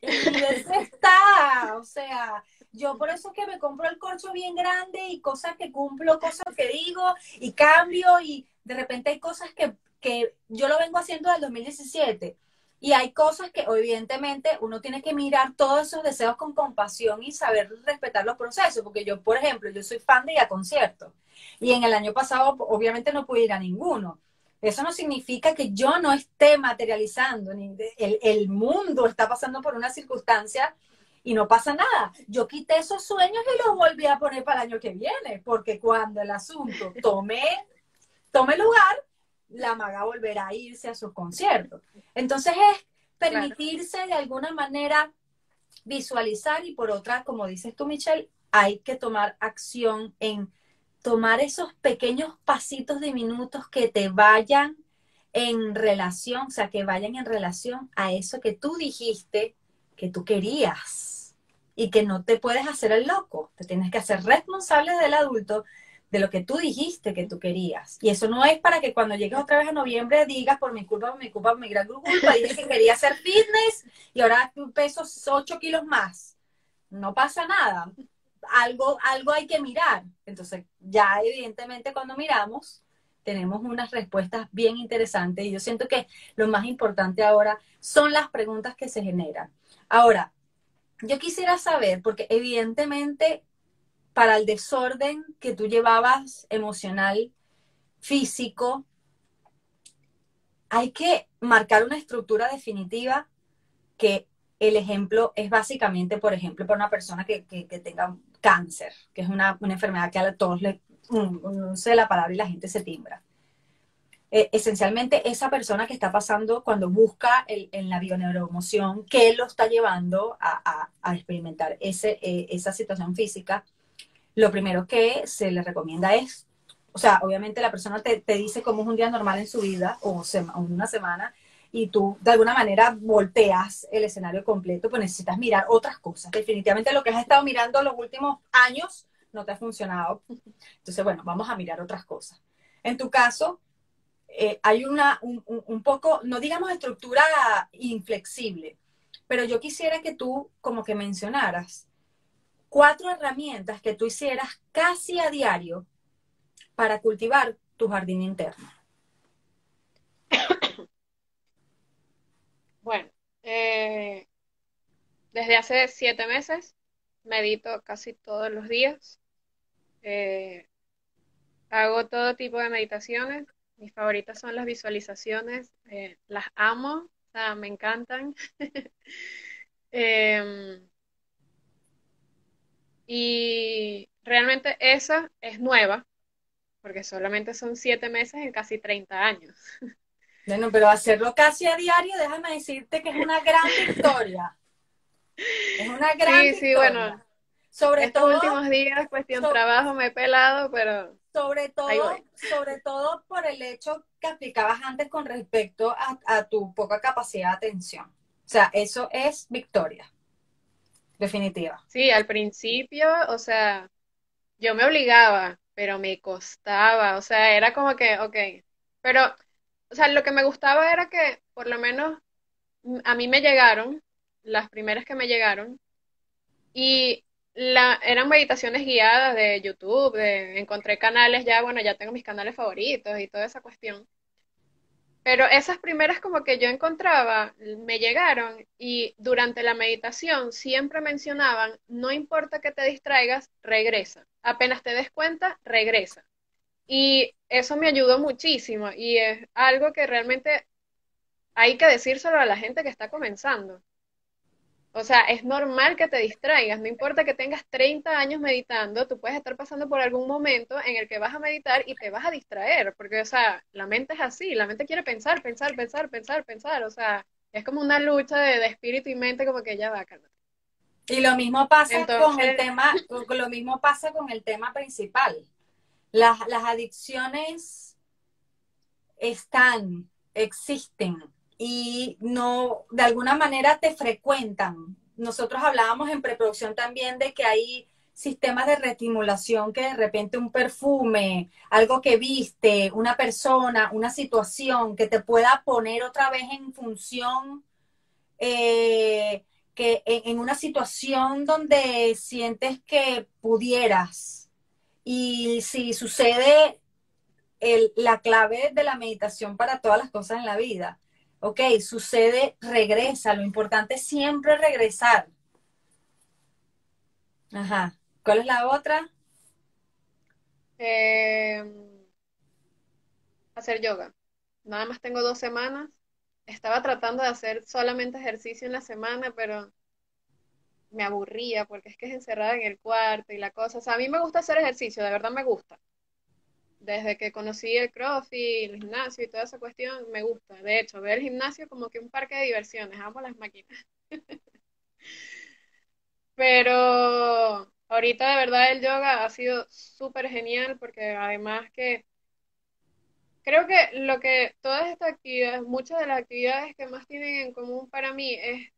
Y eso está, o sea, yo por eso que me compro el corcho bien grande y cosas que cumplo, cosas que digo y cambio y de repente hay cosas que, que yo lo vengo haciendo desde el 2017 y hay cosas que evidentemente uno tiene que mirar todos esos deseos con compasión y saber respetar los procesos, porque yo, por ejemplo, yo soy fan de ir a conciertos y en el año pasado obviamente no pude ir a ninguno. Eso no significa que yo no esté materializando, el, el mundo está pasando por una circunstancia y no pasa nada. Yo quité esos sueños y los volví a poner para el año que viene, porque cuando el asunto tome, tome lugar, la maga volverá a irse a sus conciertos. Entonces es permitirse de alguna manera visualizar y por otra, como dices tú, Michelle, hay que tomar acción en tomar esos pequeños pasitos diminutos que te vayan en relación, o sea, que vayan en relación a eso que tú dijiste que tú querías y que no te puedes hacer el loco, te tienes que hacer responsable del adulto de lo que tú dijiste que tú querías. Y eso no es para que cuando llegues otra vez a noviembre digas por mi culpa, por mi culpa, por mi gran culpa, dije que quería hacer fitness y ahora peso 8 kilos más. No pasa nada. Algo, algo hay que mirar. Entonces, ya evidentemente cuando miramos, tenemos unas respuestas bien interesantes y yo siento que lo más importante ahora son las preguntas que se generan. Ahora, yo quisiera saber, porque evidentemente para el desorden que tú llevabas emocional, físico, hay que marcar una estructura definitiva que el ejemplo es básicamente, por ejemplo, para una persona que, tenga cáncer, que es una, enfermedad que a todos le, no sé la palabra y la gente se timbra. Eh, esencialmente esa persona que está pasando cuando busca en la bioneuroemoción qué lo está llevando a, experimentar ese, eh, esa situación física, lo primero que se le recomienda es, o sea, obviamente la persona te, dice cómo es un día normal en su vida o, una semana y tú de alguna manera volteas el escenario completo, pues necesitas mirar otras cosas. Definitivamente lo que has estado mirando los últimos años no te ha funcionado. Entonces, bueno, vamos a mirar otras cosas. En tu caso, eh, hay una, un, poco, no digamos estructura inflexible, pero yo quisiera que tú como que mencionaras cuatro herramientas que tú hicieras casi a diario para cultivar tu jardín interno. [COUGHS] Bueno, eh, desde hace siete meses medito casi todos los días. Eh, hago todo tipo de meditaciones. Mis favoritas son las visualizaciones. Eh, las amo, o sea, me encantan. [LAUGHS] Em, y realmente esa es nueva, porque solamente son siete meses en casi 30 años. Bueno, pero hacerlo casi a diario, déjame decirte que es una gran [LAUGHS] victoria. Es una gran sí, victoria. Sí, bueno. Sobre Estos últimos días, cuestión trabajo, me he pelado, pero sobre todo, sobre todo por el hecho que aplicabas antes con respecto a, a, tu poca capacidad de atención. O sea, eso es victoria definitiva. Sí, al principio, o sea, yo me obligaba, pero me costaba, o sea, era como que, ok, pero, o sea, lo que me gustaba era que por lo menos a mí me llegaron, las primeras que me llegaron, y la, eran meditaciones guiadas de YouTube, de, encontré canales ya, bueno, ya tengo mis canales favoritos y toda esa cuestión. Pero esas primeras como que yo encontraba, me llegaron y durante la meditación siempre mencionaban, no importa que te distraigas, regresa. Apenas te des cuenta, regresa. Y eso me ayudó muchísimo y es algo que realmente hay que decírselo a la gente que está comenzando. O sea, es normal que te distraigas, no importa que tengas 30 años meditando, tú puedes estar pasando por algún momento en el que vas a meditar y te vas a distraer, porque, o sea, la mente es así, la mente quiere pensar, pensar, pensar, pensar, pensar, o sea, es como una lucha de, espíritu y mente como que ya va, calma. Y lo mismo pasa con el tema, lo mismo pasa con el tema principal. Las, las adicciones están, existen, y no, de alguna manera te frecuentan. Nosotros hablábamos en preproducción también de que hay sistemas de reestimulación que de repente un perfume, algo que viste, una persona, una situación que te pueda poner otra vez en función, eh, que en, una situación donde sientes que pudieras. Y si sucede la clave de la meditación para todas las cosas en la vida, ok, sucede, regresa. Lo importante es siempre regresar. Ajá. ¿Cuál es la otra? Em, hacer yoga. Nada más tengo dos semanas. Estaba tratando de hacer solamente ejercicio en la semana, pero me aburría porque es que es encerrada en el cuarto y la cosa. O sea, a mí me gusta hacer ejercicio, de verdad me gusta desde que conocí el CrossFit, el gimnasio y toda esa cuestión, me gusta. De hecho, veo el gimnasio como que un parque de diversiones, amo las máquinas. [LAUGHS] Pero ahorita de verdad el yoga ha sido súper genial porque además que creo que lo que todas estas actividades, muchas de las actividades que más tienen en común para mí es,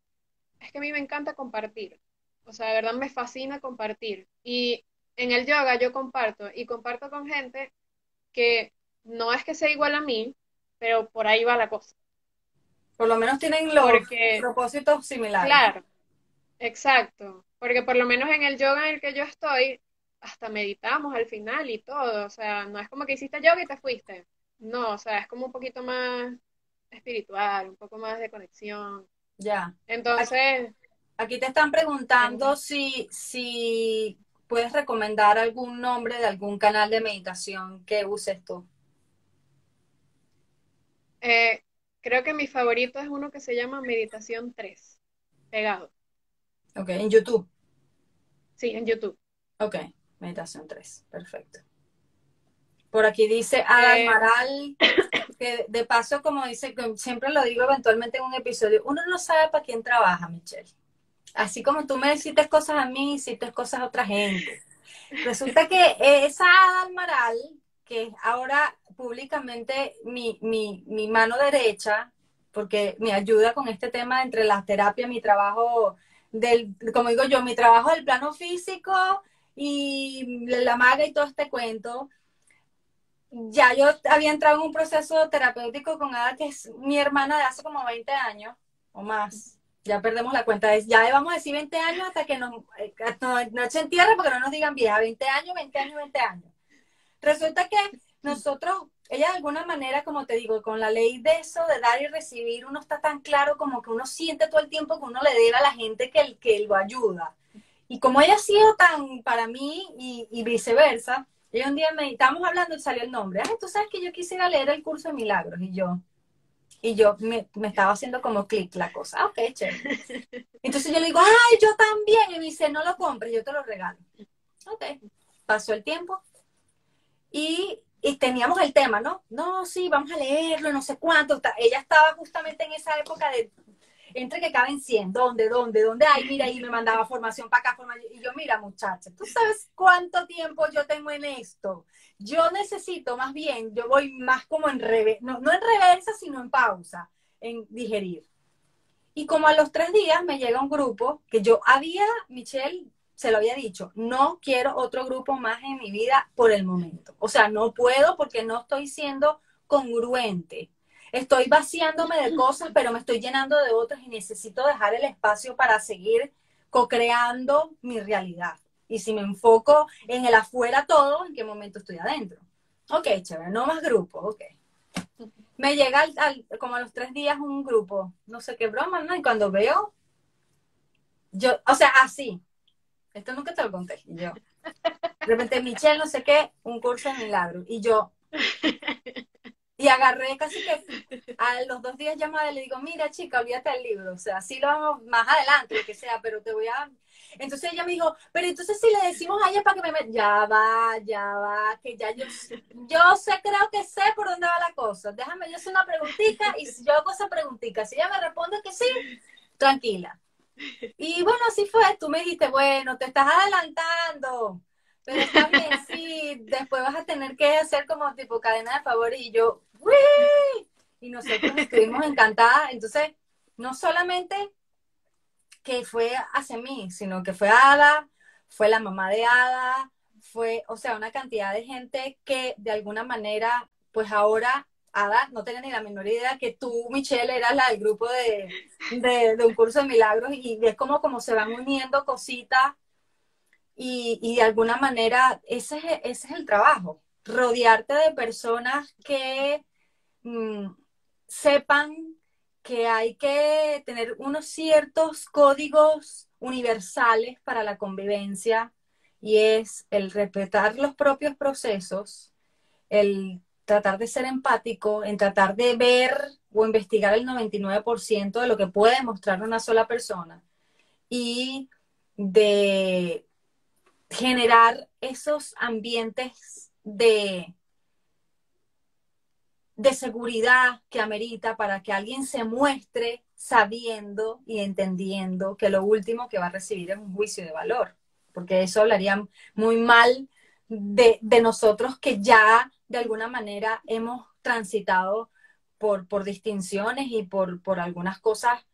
es que a mí me encanta compartir. O sea, de verdad me fascina compartir. Y en el yoga yo comparto y comparto con gente que no es que sea igual a mí, pero por ahí va la cosa. Por lo menos tienen los propósitos similares. Claro, exacto. Porque por lo menos en el yoga en el que yo estoy, hasta meditamos al final y todo. O sea, no es como que hiciste yoga y te fuiste. No, o sea, es como un poquito más espiritual, un poco más de conexión. Ya. Entonces. Aquí, te están preguntando si, si puedes recomendar algún nombre de algún canal de meditación que uses tú. Eh, creo que mi favorito es uno que se llama Meditación 3, pegado. Ok, en YouTube. Sí, en YouTube. Ok, Meditación 3, perfecto. Por aquí dice Ada Eh, [COUGHS] que de paso, como dice, siempre lo digo eventualmente en un episodio, uno no sabe para quién trabaja, Michelle. Así como tú me hiciste cosas a mí, hiciste cosas a otra gente. Resulta [LAUGHS] que esa Ada Almaral, que es ahora públicamente mi, mi, mi mano derecha, porque me ayuda con este tema entre la terapia, mi trabajo del, como digo yo, mi trabajo del plano físico y la maga y todo este cuento. Ya yo había entrado en un proceso terapéutico con Ada, que es mi hermana de hace como 20 años o más. Ya perdemos la cuenta. Ya vamos a decir 20 años hasta que nos, no, no se entierre porque no nos digan vieja. 20 años, 20 años, 20 años. Resulta que nosotros, ella de alguna manera, como te digo, con la ley de eso, de dar y recibir, uno está tan claro como que uno siente todo el tiempo que uno le debe a la gente que, que lo ayuda. Y como ella ha sido tan para mí y, y viceversa, ella un día me estábamos hablando y salió el nombre. Ay, tú sabes que yo quisiera leer el curso de milagros. Y yo, y yo me, me estaba haciendo como clic la cosa. Ah, ok, chévere. [LAUGHS] Entonces yo le digo, ay, yo también. Y me dice, no lo compres, yo te lo regalo. Ok. Pasó el tiempo. Y, y teníamos el tema, ¿no? No, sí, vamos a leerlo, no sé cuánto. Ella estaba justamente en esa época de entre que caben 100, ¿dónde, dónde, dónde? Ay, mira, y me mandaba formación para acá, formación. Y yo, mira, muchacha, ¿tú sabes cuánto tiempo yo tengo en esto? Yo necesito más bien, yo voy más como en reversa, no, no en reversa, sino en pausa, en digerir. Y como a los tres días me llega un grupo que yo había, Michelle, se lo había dicho, no quiero otro grupo más en mi vida por el momento. O sea, no puedo porque no estoy siendo congruente estoy vaciándome de cosas, pero me estoy llenando de otras y necesito dejar el espacio para seguir co-creando mi realidad. Y si me enfoco en el afuera todo, ¿en qué momento estoy adentro? Ok, chévere, no más grupos, ok. Me llega al, como a los tres días un grupo, no sé qué broma, ¿no? Y cuando veo, yo, o sea, así, esto nunca te lo conté, yo, de repente, Michelle, no sé qué, un curso de milagros, y yo, y agarré casi que a los dos días llamada y le digo, mira chica, olvídate del libro, o sea, sí lo vamos más adelante, lo que sea, pero te voy a... Entonces ella me dijo, pero entonces si le decimos a ella para que me... Ya va, ya va, que ya yo, yo sé, creo que sé por dónde va la cosa. Déjame, yo hacer una preguntita y si yo hago esa preguntita, si ella me responde que sí, tranquila. Y bueno, así fue, tú me dijiste, bueno, te estás adelantando. Pero está bien, sí, después vas a tener que hacer como tipo cadena de favores y yo, ¡Wii! Y nosotros estuvimos encantadas. Entonces, no solamente que fue hacia mí, sino que fue Ada, fue la mamá de Ada, fue, o sea, una cantidad de gente que de alguna manera, pues ahora Ada no tenía ni la menor idea que tú, Michelle, eras la del grupo de, de, un curso de milagros y es como, como se van uniendo cositas y, y, de alguna manera ese es, ese es el trabajo, rodearte de personas que mmm, sepan que hay que tener unos ciertos códigos universales para la convivencia y es el respetar los propios procesos, el tratar de ser empático, en tratar de ver o investigar el 99% de lo que puede mostrar una sola persona y de generar esos ambientes de, de seguridad que amerita para que alguien se muestre sabiendo y entendiendo que lo último que va a recibir es un juicio de valor, porque eso hablaría muy mal de, de nosotros que ya de alguna manera hemos transitado por, por distinciones y por, por algunas cosas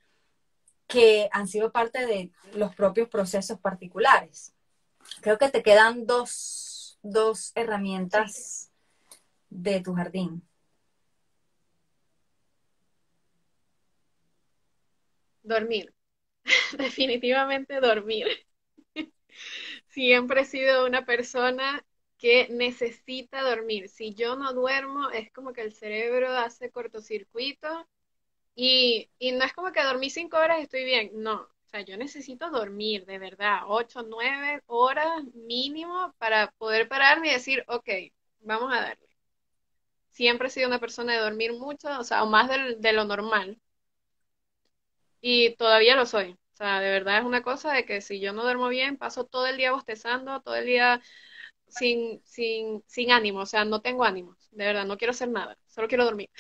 que han sido parte de los propios procesos particulares creo que te quedan dos, dos herramientas sí. de tu jardín. Dormir. [LAUGHS] Definitivamente dormir. [LAUGHS] Siempre he sido una persona que necesita dormir. Si yo no duermo, es como que el cerebro hace cortocircuito y, y no es como que dormí cinco horas y estoy bien. No, sea, yo necesito dormir, de verdad, 8, 9 horas mínimo para poder pararme y decir, ok, vamos a darle. Siempre he sido una persona de dormir mucho, o sea, o más de lo normal. Y todavía lo soy. O sea, de verdad es una cosa de que si yo no duermo bien, paso todo el día bostezando, todo el día sin, sin, sin ánimo, o sea, no tengo ánimos, de verdad, no quiero hacer nada, solo quiero dormir.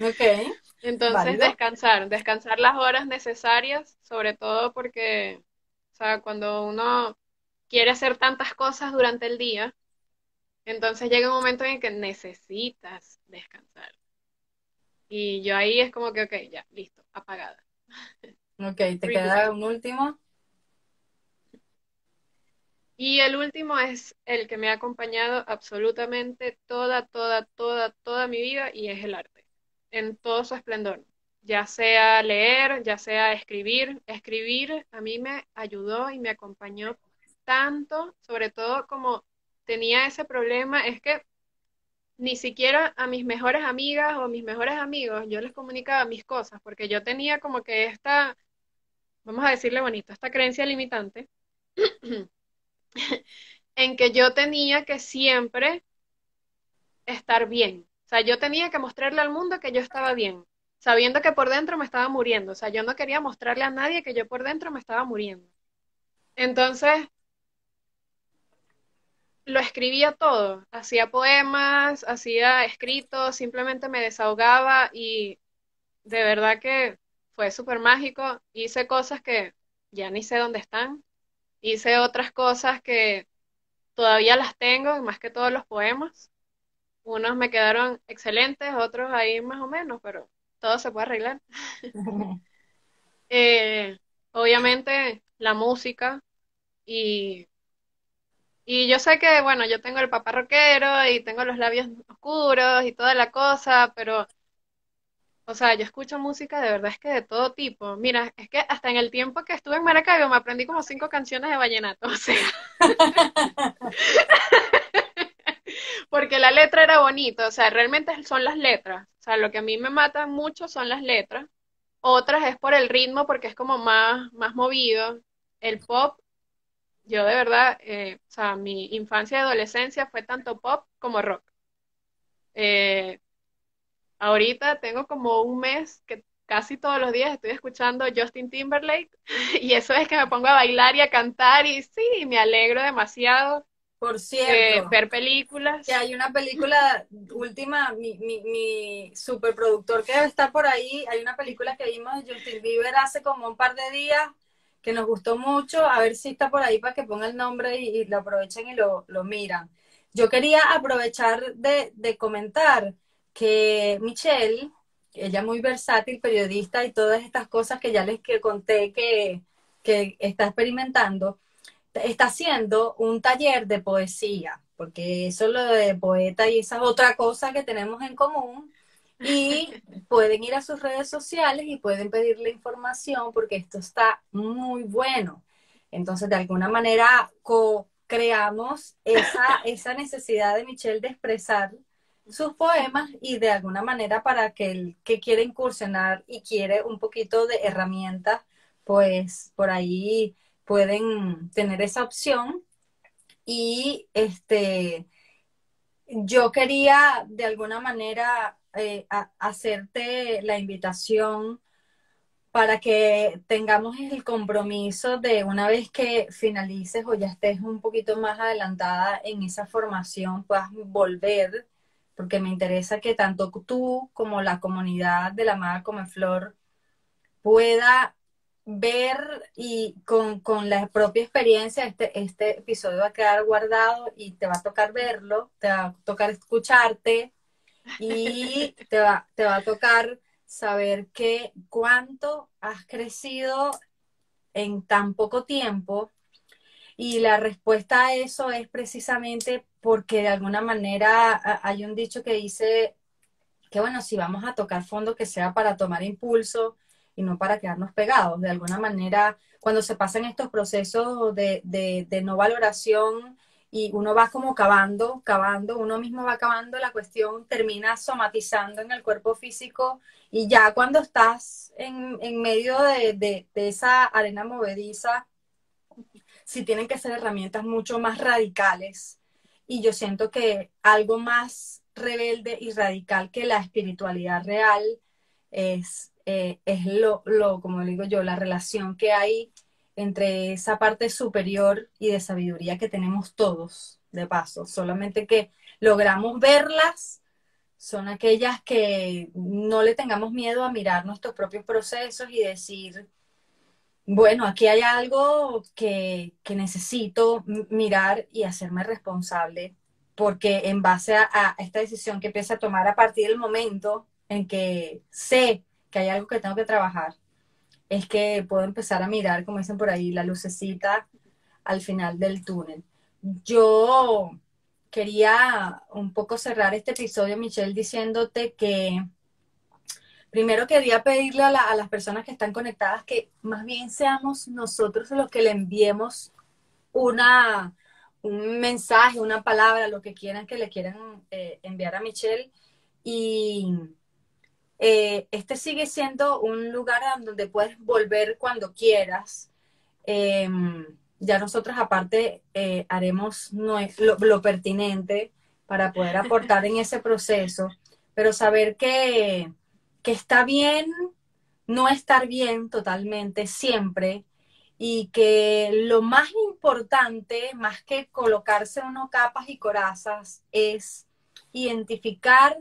Ok. [LAUGHS] Entonces, descansar, descansar las horas necesarias, sobre todo porque, o sea, cuando uno quiere hacer tantas cosas durante el día, entonces llega un momento en que necesitas descansar. Y yo ahí es como que, ok, ya, listo, apagada. Ok, ¿te queda un último? Y el último es el que me ha acompañado absolutamente toda, toda, toda, toda mi vida y es el arte, en todo su esplendor. Ya sea leer, ya sea escribir. Escribir a mí me ayudó y me acompañó tanto, sobre todo como tenía ese problema, es que ni siquiera a mis mejores amigas o mis mejores amigos yo les comunicaba mis cosas, porque yo tenía como que esta, vamos a decirle bonito, esta creencia limitante [CLEARS THROAT] en que yo tenía que siempre estar bien. O sea, yo tenía que mostrarle al mundo que yo estaba bien, sabiendo que por dentro me estaba muriendo. O sea, yo no quería mostrarle a nadie que yo por dentro me estaba muriendo. Entonces, lo escribía todo. Hacía poemas, hacía escritos, simplemente me desahogaba y de verdad que fue súper mágico. Hice cosas que ya ni sé dónde están hice otras cosas que todavía las tengo, más que todos los poemas. Unos me quedaron excelentes, otros ahí más o menos, pero todo se puede arreglar. [LAUGHS] Eh, obviamente la música y, y yo sé que, bueno, yo tengo el papá rockero y tengo los labios oscuros y toda la cosa, pero o sea, yo escucho música de verdad es que de todo tipo. Mira, es que hasta en el tiempo que estuve en Maracaibo me aprendí como cinco canciones de vallenato, [LAUGHS] o sea. [LAUGHS] Porque la letra era bonita, o sea, realmente son las letras. O sea, lo que a mí me mata mucho son las letras. Otras es por el ritmo, porque es como más, más movido. El pop, yo de verdad, eh, o sea, mi infancia y adolescencia fue tanto pop como rock. Eh, Ahorita tengo como un mes que casi todos los días estoy escuchando Justin Timberlake [LAUGHS] y eso es que me pongo a bailar y a cantar y sí, me alegro demasiado. Por eh, cierto, ver películas. que hay una película última, mi, mi, mi superproductor que debe estar por ahí, hay una película que vimos de Justin Bieber hace como un par de días que nos gustó mucho, a ver si está por ahí para que ponga el nombre y, lo aprovechen y lo, lo miran. Yo quería aprovechar de, de comentar que Michelle, ella muy versátil, periodista y todas estas cosas que ya les que conté que, que está experimentando, está haciendo un taller de poesía, porque eso lo de poeta y esa es otra cosa que tenemos en común. Y pueden ir a sus redes sociales y pueden pedirle información porque esto está muy bueno. Entonces, de alguna manera, co-creamos esa, esa necesidad de Michelle de expresar sus poemas y de alguna manera para que el que quiere incursionar y quiere un poquito de herramientas, pues por ahí pueden tener esa opción. Y este, yo quería de alguna manera eh, hacerte la invitación para que tengamos el compromiso de una vez que finalices o ya estés un poquito más adelantada en esa formación, puedas volver porque me interesa que tanto tú como la comunidad de la Amada Flor pueda ver y con, la propia experiencia, este, este episodio va a quedar guardado y te va a tocar verlo, te va a tocar escucharte y te va, te va a tocar saber que cuánto has crecido en tan poco tiempo y la respuesta a eso es precisamente porque de alguna manera hay un dicho que dice que bueno, si vamos a tocar fondo, que sea para tomar impulso y no para quedarnos pegados. De alguna manera, cuando se pasan estos procesos de, de, no valoración y uno va como cavando, cavando, uno mismo va cavando, la cuestión termina somatizando en el cuerpo físico y ya cuando estás en, medio de, de, esa arena movediza, sí tienen que ser herramientas mucho más radicales. Y yo siento que algo más rebelde y radical que la espiritualidad real es, eh, es lo, lo, como digo yo, la relación que hay entre esa parte superior y de sabiduría que tenemos todos, de paso, solamente que logramos verlas, son aquellas que no le tengamos miedo a mirar nuestros propios procesos y decir, bueno, aquí hay algo que, necesito mirar y hacerme responsable, porque en base a, a, esta decisión que empieza a tomar a partir del momento en que sé que hay algo que tengo que trabajar, es que puedo empezar a mirar, como dicen por ahí, la lucecita al final del túnel. Yo quería un poco cerrar este episodio, Michelle, diciéndote que primero quería pedirle a, las personas que están conectadas que más bien seamos nosotros los que le enviemos una, un mensaje, una palabra, lo que quieran que le quieran eh, enviar a Michelle. Y eh, este sigue siendo un lugar donde puedes volver cuando quieras. Em, ya nosotros aparte eh, haremos lo, pertinente para poder aportar en ese proceso, pero saber que, que está bien no estar bien totalmente siempre y que lo más importante, más que colocarse uno capas y corazas, es identificar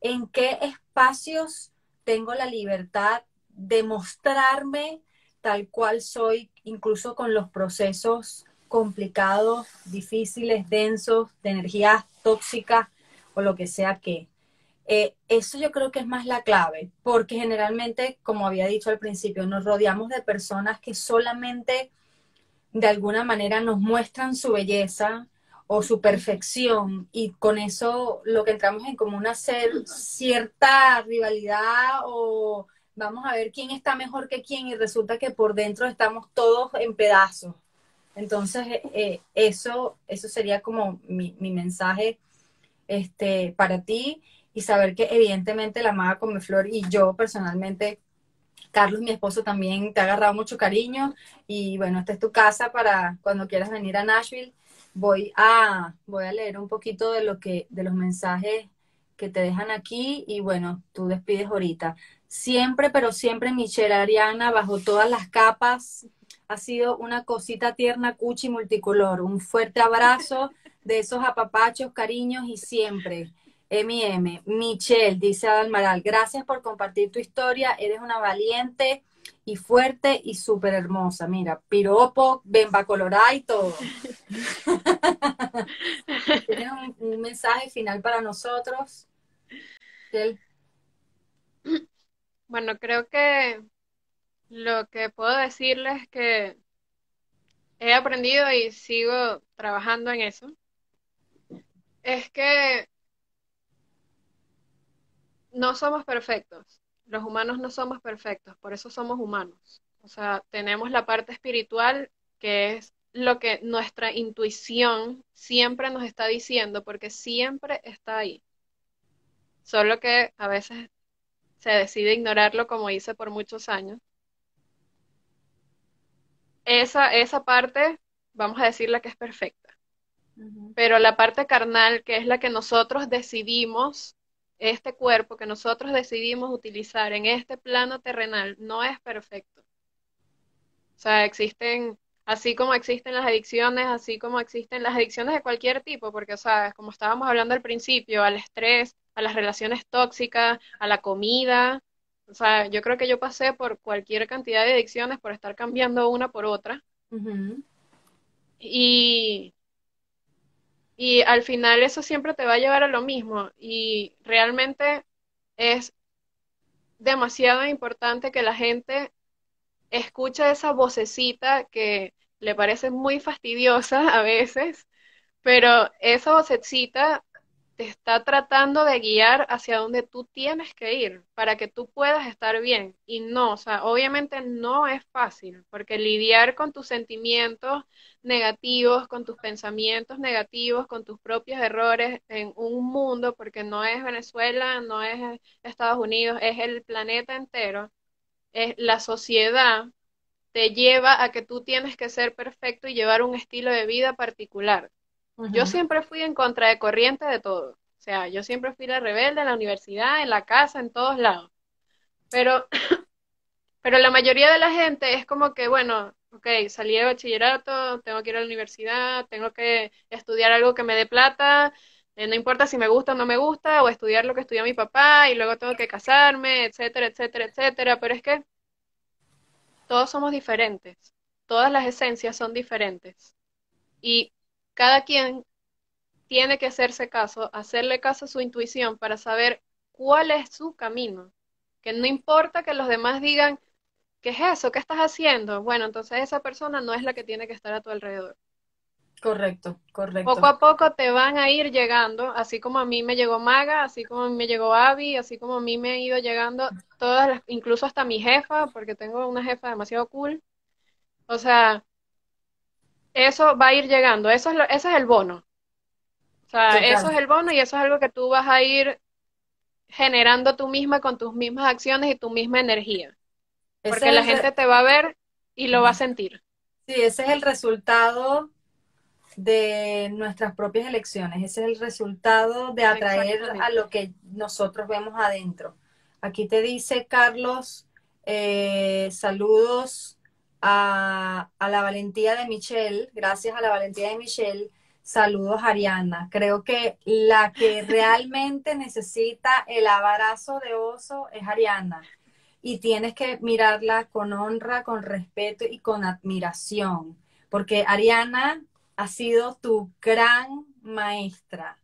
en qué espacios tengo la libertad de mostrarme tal cual soy, incluso con los procesos complicados, difíciles, densos, de energías tóxicas o lo que sea que. Eh, eso yo creo que es más la clave, porque generalmente, como había dicho al principio, nos rodeamos de personas que solamente de alguna manera nos muestran su belleza, o su perfección y con eso lo que entramos en común hacer cierta rivalidad o vamos a ver quién está mejor que quién y resulta que por dentro estamos todos en pedazos. Entonces, eh, eso, eso sería como mi, mensaje este, para ti y saber que evidentemente la Maga Flor y yo personalmente, Carlos, mi esposo, también te ha agarrado mucho cariño y bueno, esta es tu casa para cuando quieras venir a Nashville voy a, voy a leer un poquito de, lo que, de los mensajes que te dejan aquí y bueno, tú despides ahorita. Siempre, pero siempre Michelle Ariana, bajo todas las capas, ha sido una cosita tierna, cuchi multicolor. Un fuerte abrazo de esos apapachos, cariños y siempre. M&M. Michelle, dice Adalmaral, gracias por compartir tu historia, eres una valiente y fuerte y súper hermosa. Mira, piropo, bemba colorada y todo. [LAUGHS] ¿Tienes un, mensaje final para nosotros? Bueno, creo que lo que puedo decirles es que he aprendido y sigo trabajando en eso. Es que no somos perfectos los humanos no somos perfectos, por eso somos humanos. O sea, tenemos la parte espiritual que es lo que nuestra intuición siempre nos está diciendo, porque siempre está ahí. Solo que a veces se decide ignorarlo como hice por muchos años. Esa, esa parte, vamos a decirla que es perfecta. Pero la parte carnal, que es la que nosotros decidimos este cuerpo que nosotros decidimos utilizar en este plano terrenal no es perfecto. O sea, existen, así como existen las adicciones, así como existen las adicciones de cualquier tipo, porque, o sea, como estábamos hablando al principio, al estrés, a las relaciones tóxicas, a la comida. O sea, yo creo que yo pasé por cualquier cantidad de adicciones por estar cambiando una por otra. Y y al final eso siempre te va a llevar a lo mismo y realmente es demasiado importante que la gente escuche esa vocecita que le parece muy fastidiosa [LAUGHS] a veces, pero esa vocecita te está tratando de guiar hacia donde tú tienes que ir para que tú puedas estar bien. Y no, o sea, obviamente no es fácil, porque lidiar con tus sentimientos negativos, con tus pensamientos negativos, con tus propios errores en un mundo, porque no es Venezuela, no es Estados Unidos, es el planeta entero, es la sociedad te lleva a que tú tienes que ser perfecto y llevar un estilo de vida particular. Yo siempre fui en contra de corriente de todo. O sea, yo siempre fui la rebelde en la universidad, en la casa, en todos lados. Pero, [COUGHS] pero la mayoría de la gente es como que, bueno, ok, salí de bachillerato, tengo que ir a la universidad, tengo que estudiar algo que me dé plata, eh, no importa si me gusta o no me gusta, o estudiar lo que estudió mi papá y luego tengo que casarme, etcétera, etcétera, etcétera. Pero es que todos somos diferentes, todas las esencias son diferentes. Y cada quien tiene que hacerse caso, hacerle caso a su intuición para saber cuál es su camino. Que no importa que los demás digan, ¿qué es eso? ¿Qué estás haciendo? Bueno, entonces esa persona no es la que tiene que estar a tu alrededor. Correcto, correcto. Poco a poco te van a ir llegando, así como a mí me llegó Maga, así como a mí me llegó Abby, así como a mí me ha ido llegando todas las, incluso hasta mi jefa, porque tengo una jefa demasiado cool. O sea, eso va a ir llegando, eso es lo, ese es el bono. O sea, eso es el bono y eso es algo que tú vas a ir generando tú misma con tus mismas acciones y tu misma energía. Porque la gente te va a ver y lo va a sentir. Sí, ese es el resultado de nuestras propias elecciones, ese es el resultado de atraer a lo que nosotros vemos adentro. Aquí te dice Carlos, eh, saludos a, la valentía de Michelle, gracias a la valentía de Michelle, saludos Ariana. Creo que la que realmente necesita el abrazo de oso es Ariana. Y tienes que mirarla con honra, con respeto y con admiración, porque Ariana ha sido tu gran maestra.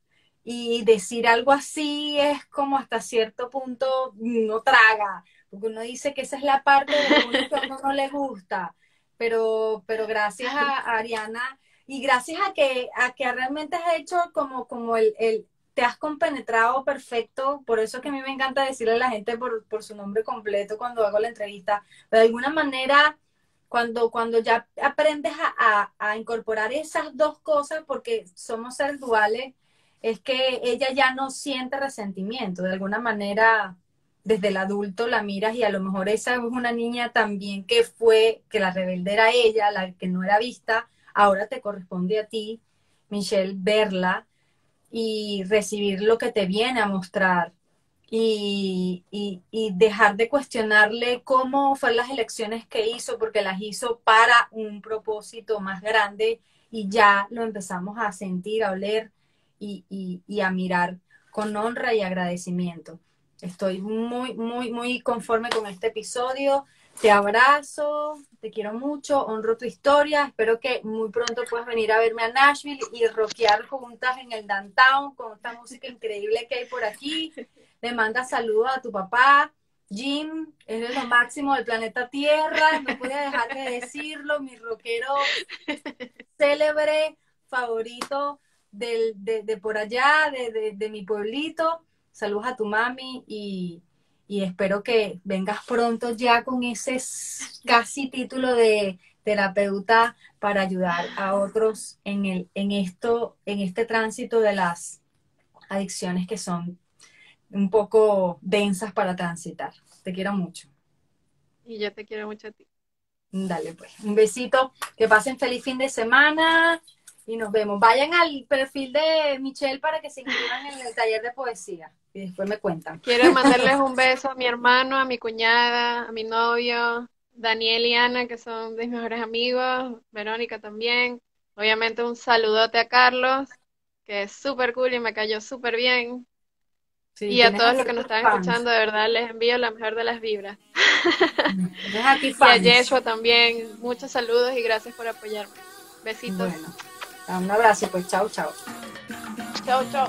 Y decir algo así es como hasta cierto punto no traga, porque uno dice que esa es la parte de que a uno no le gusta, pero, pero gracias a, Ariana y gracias a que, a que realmente has hecho como, como el, el, te has compenetrado perfecto, por eso que a mí me encanta decirle a la gente por, por su nombre completo cuando hago la entrevista, de alguna manera cuando, cuando ya aprendes a, a, incorporar esas dos cosas, porque somos seres duales, es que ella ya no siente resentimiento, de alguna manera desde el adulto la miras y a lo mejor esa es una niña también que fue, que la rebelde era ella, la que no era vista, ahora te corresponde a ti, Michelle, verla y recibir lo que te viene a mostrar y, y, dejar de cuestionarle cómo fueron las elecciones que hizo, porque las hizo para un propósito más grande y ya lo empezamos a sentir, a oler y, y a mirar con honra y agradecimiento. Estoy muy, muy, muy conforme con este episodio. Te abrazo, te quiero mucho, honro tu historia. Espero que muy pronto puedas venir a verme a Nashville y rockear juntas en el downtown con esta música increíble que hay por aquí le manda saludos a tu papá. Jim, es lo máximo del planeta Tierra, no puede dejar de decirlo, mi rockero célebre, favorito de, por allá, de, mi pueblito. Saludos a tu mami y, espero que vengas pronto ya con ese casi título de terapeuta para ayudar a otros en, el, en, esto, en este tránsito de las adicciones que son un poco densas para transitar. Te quiero mucho. Y yo te quiero mucho a ti. Dale, pues. Un besito. Que pasen feliz fin de semana y nos vemos. Vayan al perfil de Michelle para que se inscriban en el taller de poesía y después me cuentan. Quiero mandarles un beso a mi hermano, a mi cuñada, a mi novio, Daniel y Ana, que son mis mejores amigos, Verónica también. Obviamente un saludote a Carlos, que es súper cool y me cayó súper bien y a todos los que nos están escuchando, de verdad les envío la mejor de las vibras. [LAUGHS] y a Yeshua también, muchos saludos y gracias por apoyarme. Besitos. Un abrazo, pues chao, chao. Chao, chao.